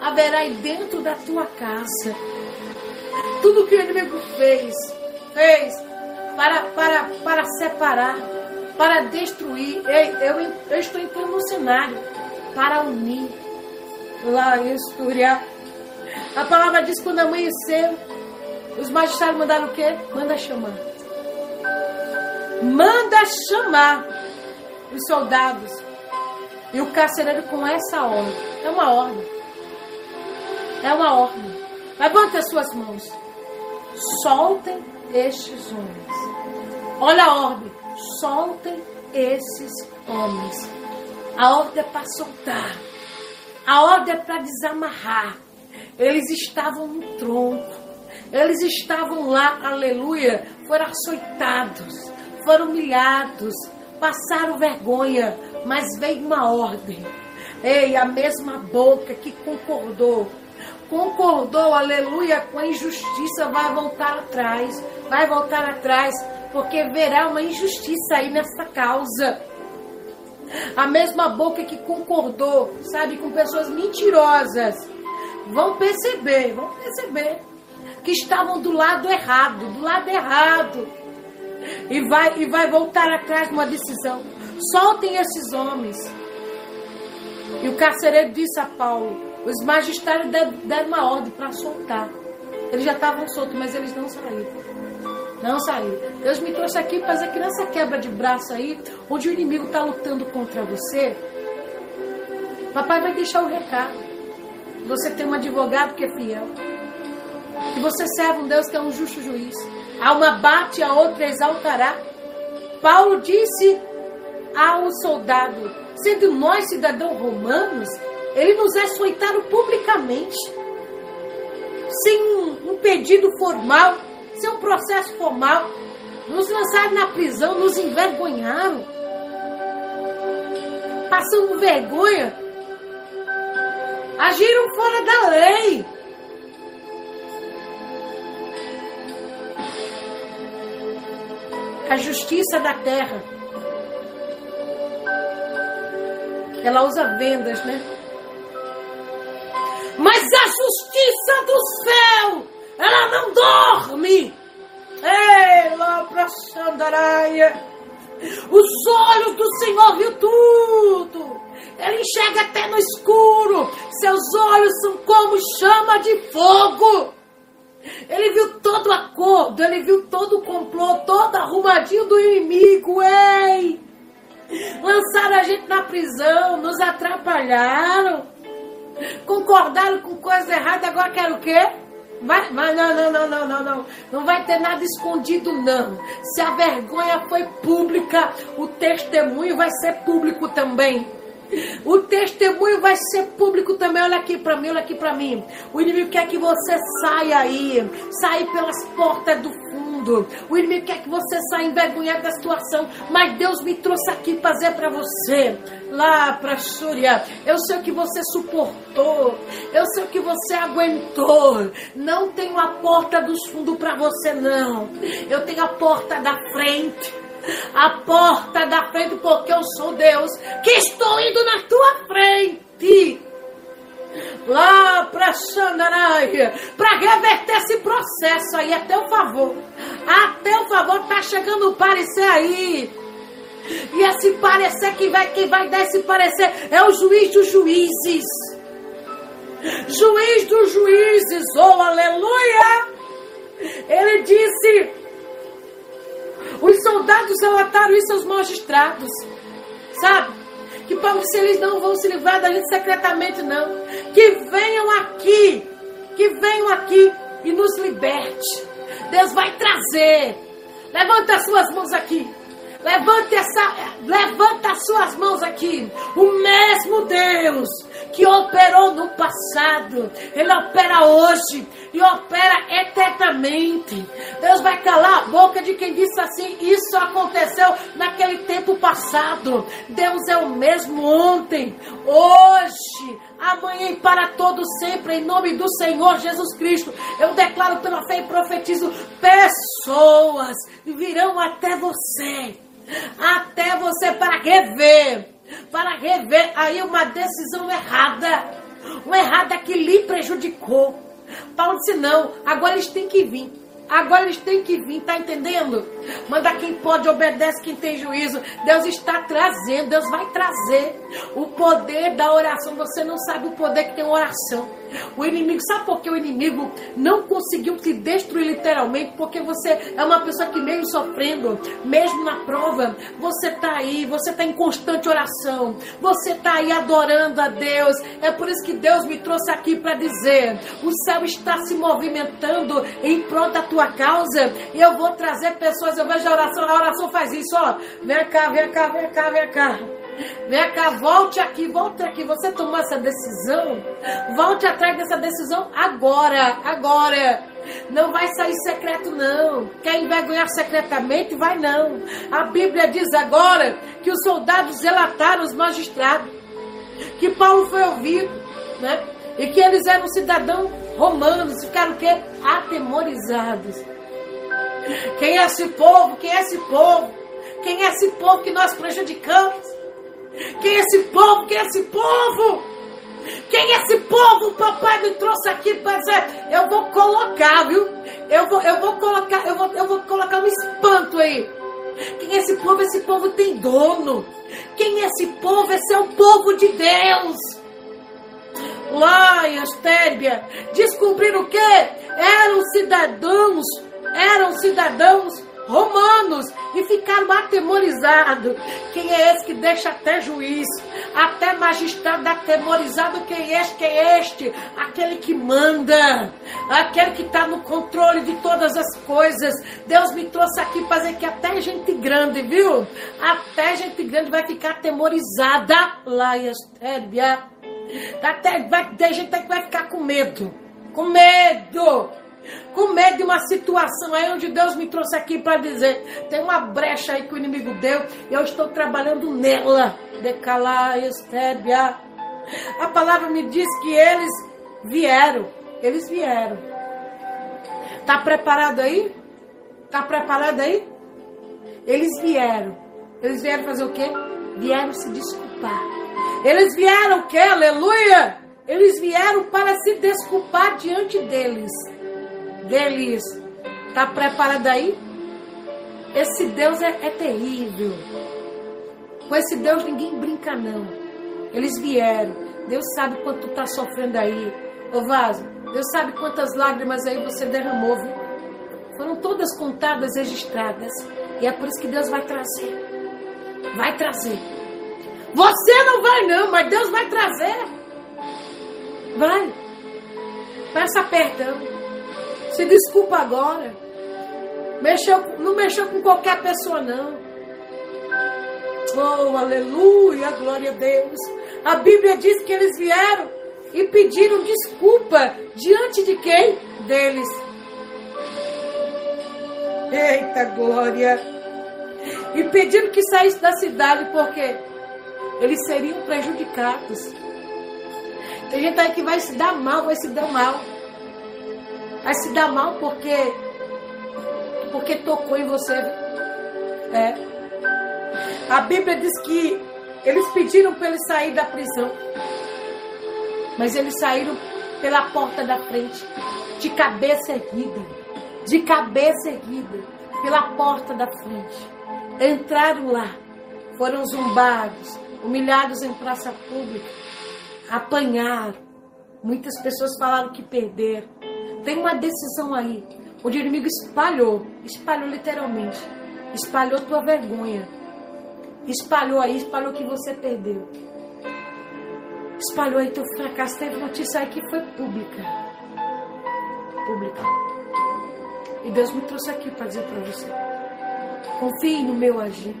haverá aí dentro da tua casa. Tudo que o inimigo fez, fez para, para, para separar, para destruir. Eu, eu, eu estou entrando no cenário para unir. Lá em Estúria. A palavra diz quando amanheceu, os magistrados mandaram o quê? Manda chamar. Manda chamar os soldados. E o carcereiro com essa ordem. É uma ordem. É uma ordem. Levante as suas mãos. Soltem estes homens. Olha a ordem. Soltem esses homens. A ordem é para soltar. A ordem é para desamarrar. Eles estavam no tronco. Eles estavam lá, aleluia. Foram açoitados, foram humilhados, passaram vergonha, mas veio uma ordem. Ei, a mesma boca que concordou concordou, aleluia, com a injustiça, vai voltar atrás, vai voltar atrás, porque verá uma injustiça aí nessa causa. A mesma boca que concordou, sabe, com pessoas mentirosas, vão perceber, vão perceber que estavam do lado errado, do lado errado. E vai, e vai voltar atrás numa decisão. Soltem esses homens. E o carcereiro disse a Paulo: os magistrados deram uma ordem para soltar. Eles já estavam soltos, mas eles não saíram. Não saíram. Deus me trouxe aqui para fazer que nessa quebra de braço aí, onde o inimigo está lutando contra você, papai vai deixar o recado. Você tem um advogado que é fiel. E você serve um Deus que é um justo juiz. A uma bate, a outra exaltará. Paulo disse ao soldado: sendo nós cidadãos romanos, ele nos açoitaram publicamente, sem um, um pedido formal, sem um processo formal. Nos lançaram na prisão, nos envergonharam. Passando vergonha. Agiram fora da lei. A justiça da terra. Ela usa vendas, né? Mas a justiça do céu, ela não dorme. Ei, lá pra Xandaraia. Os olhos do Senhor viu tudo. Ele enxerga até no escuro. Seus olhos são como chama de fogo. Ele viu todo o acordo, ele viu todo o complô, todo arrumadinho do inimigo. Ei! Lançaram a gente na prisão, nos atrapalharam. Concordaram com coisa errada, agora quer o quê? Vai, vai, não, não, não, não, não, não. Não vai ter nada escondido, não. Se a vergonha foi pública, o testemunho vai ser público também. O testemunho vai ser público também. Olha aqui para mim, olha aqui para mim. O inimigo quer que você saia aí, saia pelas portas do fundo. O inimigo quer que você saia envergonhado da situação. Mas Deus me trouxe aqui para dizer para você, lá para Súria, eu sei o que você suportou, eu sei o que você aguentou. Não tenho a porta dos fundos para você, não. Eu tenho a porta da frente a porta da frente, porque eu sou Deus que estou indo na tua frente. Lá para Xandaraia, para reverter esse processo aí, a teu favor. A teu favor, tá chegando o parecer aí. E esse parecer, que vai, quem vai dar esse parecer é o juiz dos juízes. Juiz dos juízes, oh aleluia! Ele disse os soldados relataram isso aos magistrados. Sabe? Que Paulo disse, eles não vão se livrar da gente secretamente, não. Que venham aqui. Que venham aqui e nos liberte. Deus vai trazer. Levanta as suas mãos aqui. Levante, essa, levanta as suas mãos aqui. O mesmo Deus que operou no passado, Ele opera hoje. e opera eternamente. Deus vai calar a boca de quem disse assim: Isso aconteceu naquele tempo passado. Deus é o mesmo ontem, hoje, amanhã e para todo sempre, em nome do Senhor Jesus Cristo. Eu declaro pela fé e profetizo: pessoas virão até você, até você para rever, para rever aí uma decisão errada, uma errada que lhe prejudicou. Paulo disse: não, agora eles têm que vir. Agora eles têm que vir, tá entendendo? Manda quem pode, obedece quem tem juízo. Deus está trazendo, Deus vai trazer o poder da oração. Você não sabe o poder que tem oração. O inimigo, sabe por que o inimigo não conseguiu te destruir literalmente? Porque você é uma pessoa que mesmo sofrendo, mesmo na prova, você está aí, você está em constante oração, você está aí adorando a Deus. É por isso que Deus me trouxe aqui para dizer: o céu está se movimentando em prol da tua causa e eu vou trazer pessoas. Eu vejo a oração, a oração faz isso, ó. Vem cá, vem cá, vem cá, vem cá. Vem cá, volte aqui, volte aqui. Você tomou essa decisão? Volte atrás dessa decisão agora, agora. Não vai sair secreto, não. Quer envergonhar secretamente? Vai não. A Bíblia diz agora que os soldados relataram os magistrados que Paulo foi ouvido, né? E que eles eram cidadãos romanos, ficaram o quê? Atemorizados. Quem é esse povo? Quem é esse povo? Quem é esse povo que nós prejudicamos? Quem é esse povo? Quem é esse povo? Quem é esse povo? O papai me trouxe aqui para dizer, eu vou colocar, viu? Eu vou, eu vou colocar, eu vou, eu vou colocar um espanto aí. Quem é esse povo? Esse povo tem dono. Quem é esse povo? Esse é o povo de Deus. Lá em Astérbia, descobriram o quê? Eram cidadãos, eram cidadãos romanos e ficaram atemorizados. Quem é esse que deixa até juiz, até magistrado atemorizado? Quem é este? Quem é este? Aquele que manda, aquele que está no controle de todas as coisas. Deus me trouxe aqui para dizer que até gente grande, viu? Até gente grande vai ficar atemorizada lá em. Até vai, tem gente que vai ficar com medo. Com medo com medo de uma situação aí onde Deus me trouxe aqui para dizer: tem uma brecha aí que o inimigo deu e eu estou trabalhando nela. Decalar, estébia. A palavra me diz que eles vieram. Eles vieram. Tá preparado aí? Tá preparado aí? Eles vieram. Eles vieram fazer o quê? Vieram se desculpar. Eles vieram o? Aleluia! Eles vieram para se desculpar diante deles deles. Está preparado aí? Esse Deus é, é terrível. Com esse Deus ninguém brinca, não. Eles vieram. Deus sabe quanto tu está sofrendo aí. Ô vaso, Deus sabe quantas lágrimas aí você derramou, viu? Foram todas contadas, registradas. E é por isso que Deus vai trazer. Vai trazer. Você não vai não, mas Deus vai trazer. Vai. Peça perdão. Se desculpa agora. Mexeu, não mexeu com qualquer pessoa, não. Oh, aleluia, glória a Deus. A Bíblia diz que eles vieram e pediram desculpa diante de quem? Deles. Eita glória! E pediram que saísse da cidade porque eles seriam prejudicados. Tem gente aí que vai se dar mal, vai se dar mal vai se dar mal porque porque tocou em você. É. A Bíblia diz que eles pediram para ele sair da prisão. Mas eles saíram pela porta da frente, de cabeça erguida, de cabeça erguida, pela porta da frente. Entraram lá, foram zumbados, humilhados em praça pública, apanharam. Muitas pessoas falaram que perderam. Tem uma decisão aí, onde o inimigo espalhou, espalhou literalmente, espalhou tua vergonha, espalhou aí, espalhou que você perdeu, espalhou aí teu fracasso. Teve notícia aí que foi pública, pública. E Deus me trouxe aqui para dizer para você: confie no meu agir,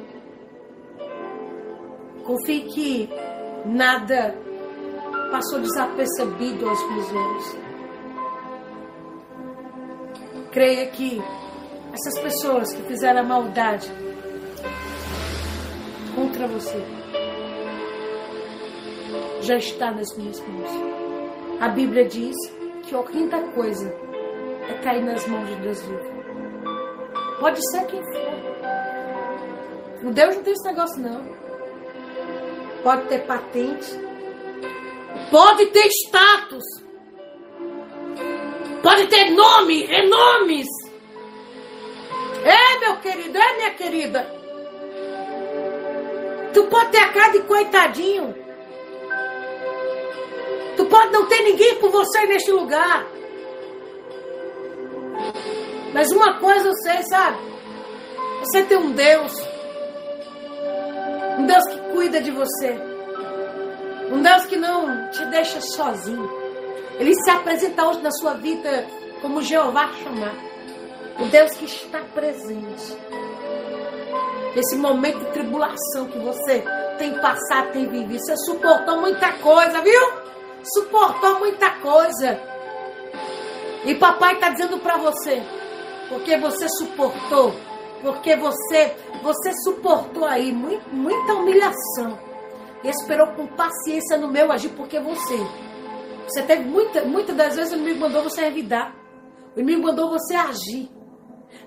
confie que nada passou desapercebido aos olhos. creia que essas pessoas que fizeram a maldade contra você já está nas minhas mãos. A Bíblia diz que horrenda coisa é cair nas mãos de Deus vivo. Pode ser quem for. O Deus não tem esse negócio, não. Pode ter patente. Pode ter status. Pode ter nome, é nomes. É, meu querido, é, minha querida. Tu pode ter a cara de coitadinho. Tu pode não ter ninguém por você neste lugar. Mas uma coisa eu sei, sabe? Você tem um Deus. Um Deus que cuida de você. Um Deus que não te deixa sozinho. Ele se apresenta hoje na sua vida como Jeová chamar. O Deus que está presente. Esse momento de tribulação que você tem passado, tem vivido. Você suportou muita coisa, viu? Suportou muita coisa. E papai está dizendo para você: porque você suportou, porque você você suportou aí muita humilhação. E esperou com paciência no meu agir, porque você você teve muita, muitas das vezes o inimigo mandou você revidar. O inimigo mandou você agir.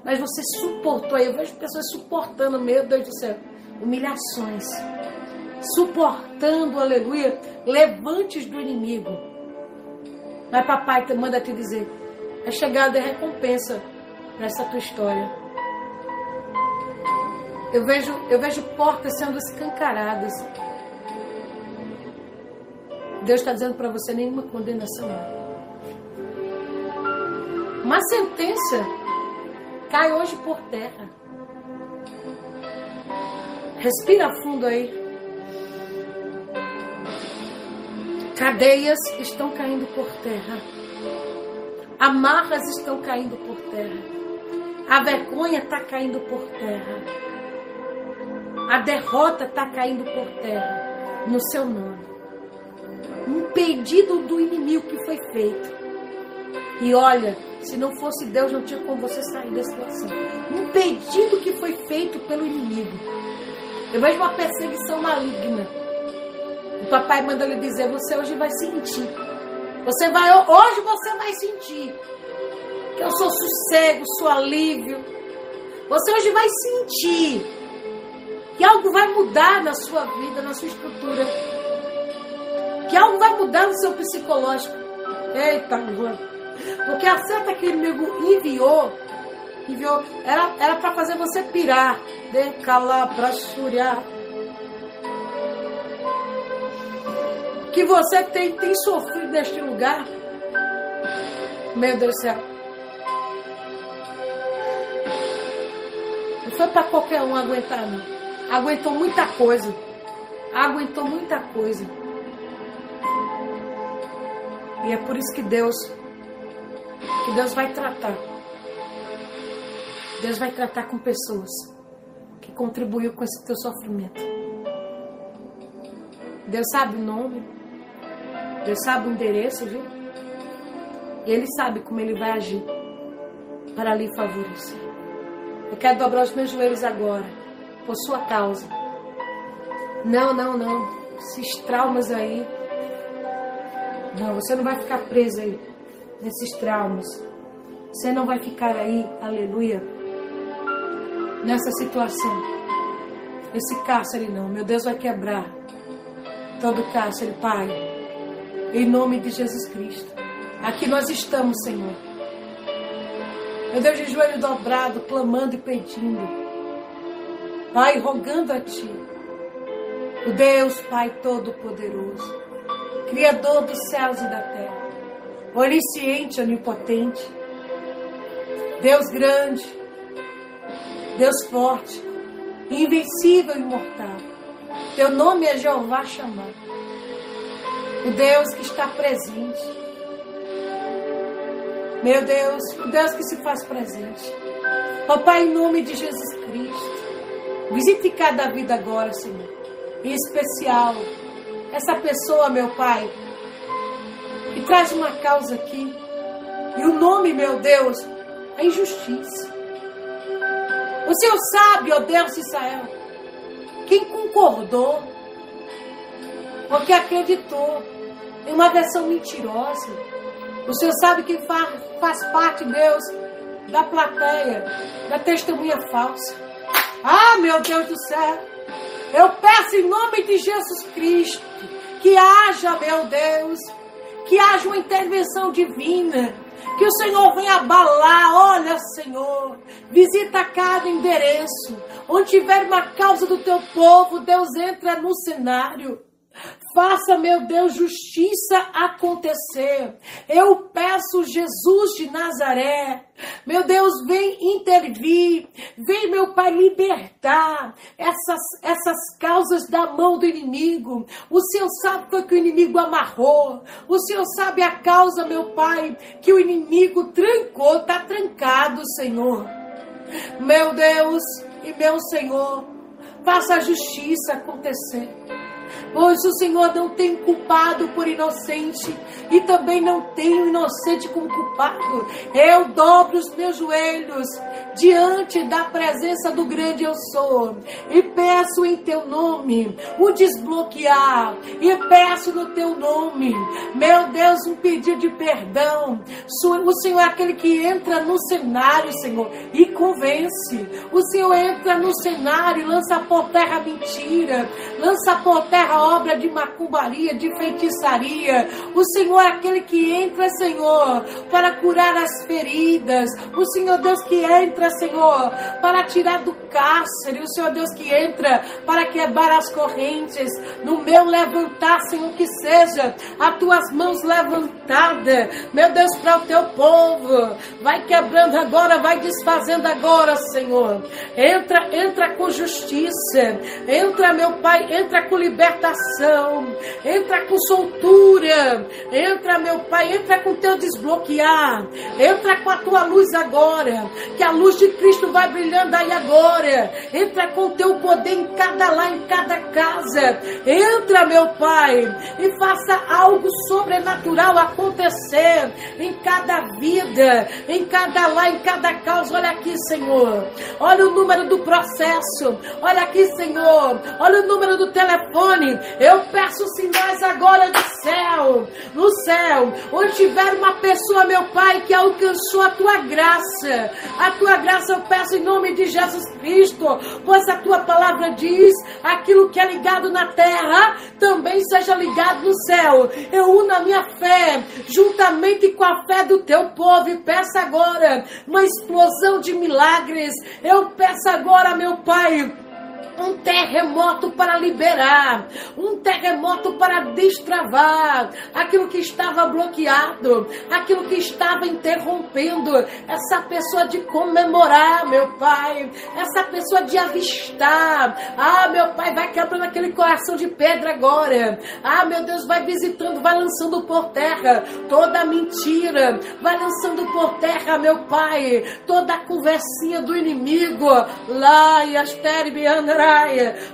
Mas você suportou. Eu vejo pessoas suportando, meu Deus do céu, humilhações. Suportando, aleluia, levantes do inimigo. Mas papai manda te dizer, é chegada a recompensa nessa tua história. Eu vejo, eu vejo portas sendo escancaradas. Deus está dizendo para você nenhuma condenação. Uma sentença cai hoje por terra. Respira fundo aí. Cadeias estão caindo por terra. Amarras estão caindo por terra. A vergonha está caindo por terra. A derrota está caindo por terra no seu nome. Um pedido do inimigo que foi feito. E olha, se não fosse Deus, não tinha como você sair da situação. Um pedido que foi feito pelo inimigo. Eu vejo uma perseguição maligna. O papai manda lhe dizer: Você hoje vai sentir. Você vai, hoje você vai sentir que eu sou sossego, sou alívio. Você hoje vai sentir que algo vai mudar na sua vida, na sua estrutura. Que algo vai mudar no seu psicológico. Eita, mano. Porque a seta que o inimigo enviou, enviou era para fazer você pirar. De calar para churiar. Que você tem, tem sofrido neste lugar. Meu Deus do céu. foi para qualquer um aguentar, não. Aguentou muita coisa. Aguentou muita coisa. E é por isso que Deus, que Deus vai tratar. Deus vai tratar com pessoas que contribuiu com esse teu sofrimento. Deus sabe o nome. Deus sabe o endereço, viu? E Ele sabe como Ele vai agir para lhe favorecer. Eu quero dobrar os meus joelhos agora, por sua causa. Não, não, não. Esses traumas aí. Não, você não vai ficar preso aí nesses traumas. Você não vai ficar aí, aleluia, nessa situação. Esse cárcere não. Meu Deus vai quebrar todo cárcere, Pai. Em nome de Jesus Cristo. Aqui nós estamos, Senhor meu Deus, de joelho dobrado, clamando e pedindo. Pai, rogando a Ti. O Deus, Pai Todo-Poderoso, Criador dos céus e da terra, onisciente, onipotente, Deus grande, Deus forte, invencível e imortal. Teu nome é Jeová chamado. O Deus que está presente meu Deus, o Deus que se faz presente. Papai, em nome de Jesus Cristo, visite cada vida agora, Senhor. Em especial, essa pessoa, meu Pai, que traz uma causa aqui. E o nome, meu Deus, a injustiça. O Senhor sabe, ó Deus de Israel, quem concordou, porque acreditou em uma versão mentirosa. O Senhor sabe quem faz, faz parte, Deus, da plateia, da testemunha falsa. Ah, meu Deus do céu! Eu peço em nome de Jesus Cristo que haja, meu Deus, que haja uma intervenção divina, que o Senhor venha abalar. Olha, Senhor, visita cada endereço. Onde tiver uma causa do teu povo, Deus entra no cenário. Faça, meu Deus, justiça acontecer. Eu peço, Jesus de Nazaré, meu Deus, vem intervir, vem, meu Pai, libertar essas, essas causas da mão do inimigo. O Senhor sabe o que o inimigo amarrou. O Senhor sabe a causa, meu Pai, que o inimigo trancou, está trancado, Senhor. Meu Deus e meu Senhor, faça a justiça acontecer pois o Senhor não tem culpado por inocente e também não tem inocente como culpado. Eu dobro os meus joelhos diante da presença do grande eu sou e peço em teu nome o desbloquear e peço no teu nome, meu Deus, um pedido de perdão. O Senhor é aquele que entra no cenário, Senhor, e convence. O Senhor entra no cenário e lança por terra mentira, lança por terra obra de macumbaria, de feitiçaria. O Senhor é aquele que entra, Senhor, para curar as feridas. O Senhor Deus que entra, Senhor, para tirar do cárcere. O Senhor Deus que entra para quebrar as correntes. No meu levantar, Senhor, que seja as tuas mãos levantadas, meu Deus, para o teu povo. Vai quebrando agora, vai desfazendo agora, Senhor. Entra, entra com justiça. Entra, meu Pai, entra com libertação. Entra com soltura. Entra, meu Pai, entra com teu desbloquear. Entra com a tua luz agora. Que a luz de Cristo vai brilhando aí agora. Entra com teu poder em cada lá, em cada casa. Entra, meu Pai, e faça algo sobrenatural acontecer em cada vida, em cada lá, em cada causa. Olha aqui, Senhor. Olha o número do processo. Olha aqui, Senhor. Olha o número do telefone. Eu peço sinais agora do céu. No céu. Onde tiver uma pessoa, meu Pai, que alcançou a tua graça. A tua graça eu peço em nome de Jesus Cristo. Pois a tua palavra diz: aquilo que é ligado na terra também seja ligado no céu. Eu uno a minha fé juntamente com a fé do teu povo e peço agora uma explosão de milagres. Eu peço agora, meu Pai um terremoto para liberar, um terremoto para destravar aquilo que estava bloqueado, aquilo que estava interrompendo essa pessoa de comemorar, meu Pai, essa pessoa de avistar. Ah, meu Pai, vai quebrando aquele coração de pedra agora. Ah, meu Deus, vai visitando, vai lançando por terra toda mentira, vai lançando por terra, meu Pai, toda a conversinha do inimigo. Lá e as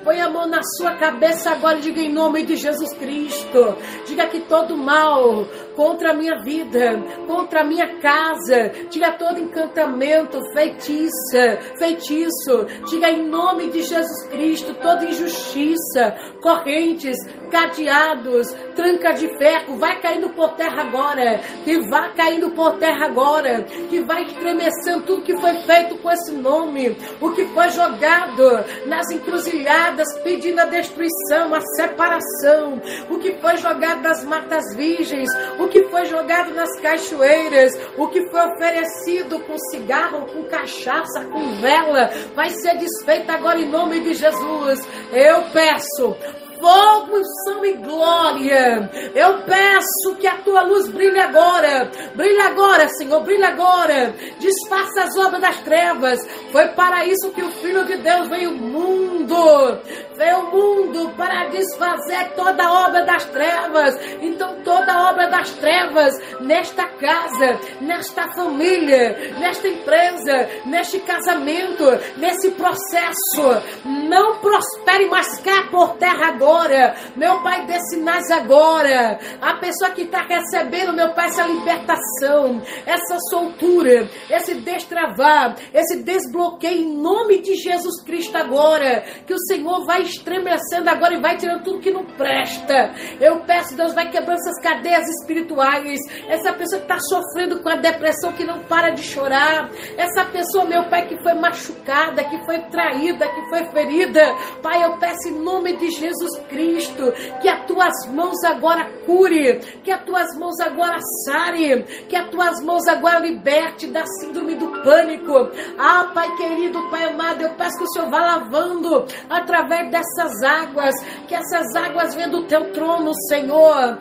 Põe a mão na sua cabeça agora e diga em nome de Jesus Cristo. Diga que todo mal contra a minha vida, contra a minha casa, diga todo encantamento, feitiça, feitiço. Diga em nome de Jesus Cristo toda injustiça, correntes, cadeados, tranca de ferro, vai caindo por terra agora, que vai caindo por terra agora, que vai estremecendo tudo que foi feito com esse nome, o que foi jogado nas encruzilhadas, pedindo a destruição, a separação, o que foi jogado nas matas virgens, que foi jogado nas cachoeiras, o que foi oferecido com cigarro, com cachaça, com vela, vai ser desfeito agora em nome de Jesus. Eu peço, fogo, unção e glória. Eu peço que a tua luz brilhe agora. Brilhe agora, Senhor, brilhe agora. Desfaça as obras das trevas. Foi para isso que o Filho de Deus veio ao mundo. Veio ao mundo para desfazer toda a obra das trevas. Então, toda a obra das trevas nesta casa, nesta família, nesta empresa, neste casamento, nesse processo, não prospere, mas cá por terra agora agora. Meu Pai, dê sinais agora. A pessoa que está recebendo, meu Pai, essa libertação, essa soltura, esse destravar, esse desbloqueio em nome de Jesus Cristo agora. Que o Senhor vai estremecendo agora e vai tirando tudo que não presta. Eu peço, Deus, vai quebrando essas cadeias espirituais. Essa pessoa que está sofrendo com a depressão, que não para de chorar. Essa pessoa, meu Pai, que foi machucada, que foi traída, que foi ferida. Pai, eu peço em nome de Jesus Cristo que as tuas mãos agora cure, que as tuas mãos agora sare, que as tuas mãos agora liberte da síndrome do pânico. Ah, Pai querido, Pai amado, eu peço que o Senhor vá lavando através dessas águas, que essas águas venham do teu trono, Senhor.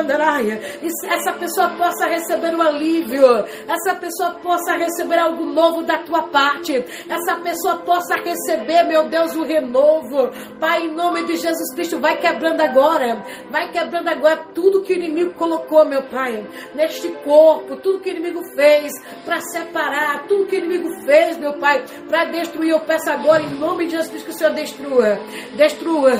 Andaraia. E essa pessoa possa receber o alívio, essa pessoa possa receber algo novo da tua parte, essa pessoa possa receber, meu Deus, o renovo. Pai, em nome de Jesus Cristo, vai quebrando agora, vai quebrando agora tudo que o inimigo colocou, meu Pai, neste corpo, tudo que o inimigo fez para separar, tudo que o inimigo fez, meu Pai, para destruir. Eu peço agora, em nome de Jesus Cristo, que o Senhor destrua, destrua.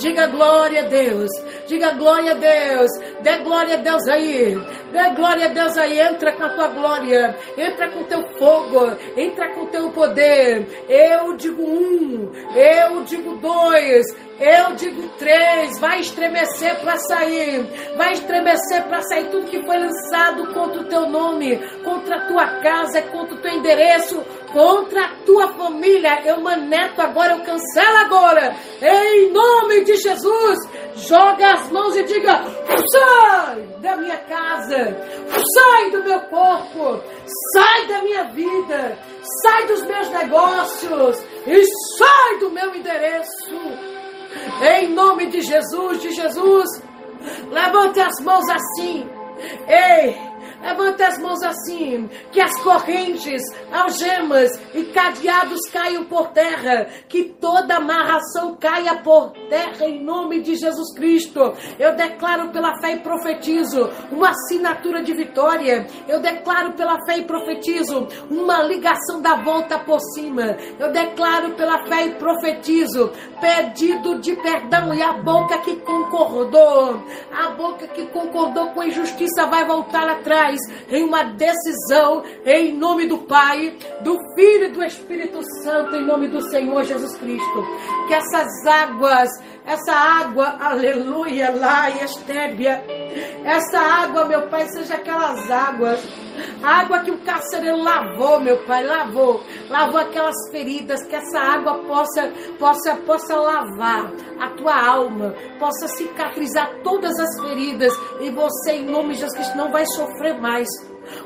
Diga glória a Deus, diga glória a Deus, dê glória a Deus aí, dê glória a Deus aí, entra com a tua glória, entra com o teu fogo, entra com o teu poder. Eu digo um, eu digo dois, eu digo três, vai estremecer para sair, vai estremecer para sair tudo que foi lançado contra o teu nome, contra a tua casa, contra o teu endereço, contra a tua família. Eu maneto agora, eu cancelo agora, em nome de Jesus. Joga as mãos e diga: sai da minha casa, sai do meu corpo, sai da minha vida, sai dos meus negócios e sai do meu endereço. Em nome de Jesus, de Jesus, levante as mãos assim. Ei, Levante as mãos assim, que as correntes, algemas e cadeados caiam por terra, que toda amarração caia por terra em nome de Jesus Cristo. Eu declaro pela fé e profetizo uma assinatura de vitória. Eu declaro pela fé e profetizo uma ligação da volta por cima. Eu declaro pela fé e profetizo pedido de perdão e a boca que concordou, a boca que concordou com a injustiça vai voltar atrás em uma decisão em nome do Pai, do Filho e do Espírito Santo, em nome do Senhor Jesus Cristo. Que essas águas, essa água, aleluia, lá e estébia, essa água, meu Pai, seja aquelas águas, água que o carcereiro lavou, meu Pai, lavou, lavou aquelas feridas, que essa água possa, possa, possa lavar a tua alma, possa cicatrizar todas as feridas e você, em nome de Jesus Cristo, não vai sofrer mais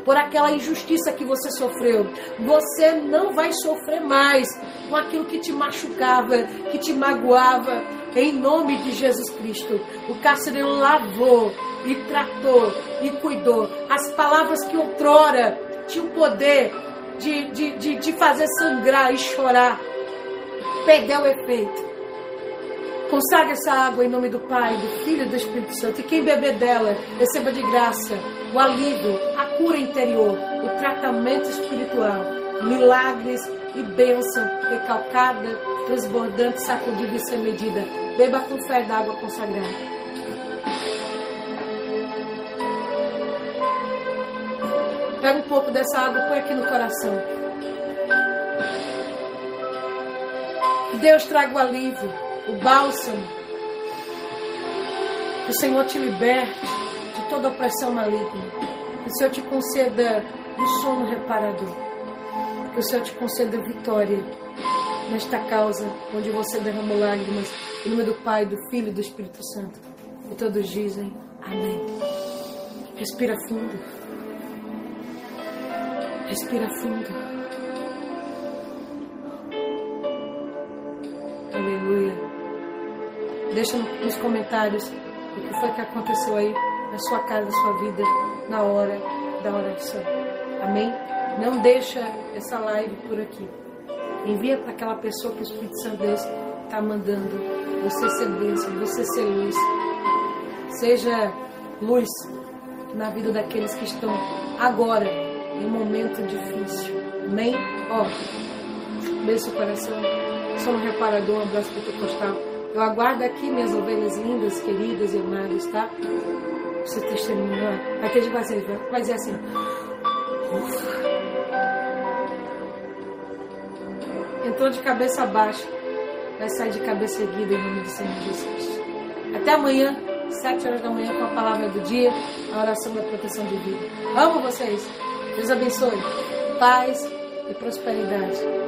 por aquela injustiça que você sofreu. Você não vai sofrer mais com aquilo que te machucava, que te magoava. Em nome de Jesus Cristo, o carcereiro lavou e tratou e cuidou. As palavras que outrora tinham poder de, de, de, de fazer sangrar e chorar, perdeu o efeito. Consagre essa água em nome do Pai, do Filho e do Espírito Santo. E quem beber dela, receba de graça o alívio, a cura interior, o tratamento espiritual, milagres e bênção recalcada, transbordante, sacudida e sem medida. Beba com fé da água consagrada. Pega um pouco dessa água e põe aqui no coração. Que Deus traga o alívio, o bálsamo. Que o Senhor te liberte de toda opressão maligna. Que o Senhor te conceda um sono reparador. Que o Senhor te conceda vitória nesta causa onde você derramou lágrimas. Em nome do Pai, do Filho e do Espírito Santo. E todos dizem Amém. Respira fundo. Respira fundo. Aleluia. Deixa nos comentários o que foi que aconteceu aí na sua casa, na sua vida, na hora da oração. Amém? Não deixa essa live por aqui. Envia para aquela pessoa que o Espírito Santo Deus está mandando. Você ser bênção, você ser luz. Seja luz na vida daqueles que estão agora em um momento difícil. Amém? Ó, beijo seu coração. Sou um reparador, um abraço pentecostal. Eu aguardo aqui minhas ovelhas lindas, queridas e amadas, tá? Seu testemunho, vai ter de fazer, vai dizer assim. Ufa. Entrou de cabeça baixa, vai sair de cabeça erguida em nome do Senhor Jesus. Até amanhã, sete horas da manhã, com a palavra do dia, a oração da proteção de vida. Amo vocês. Deus abençoe. Paz e prosperidade.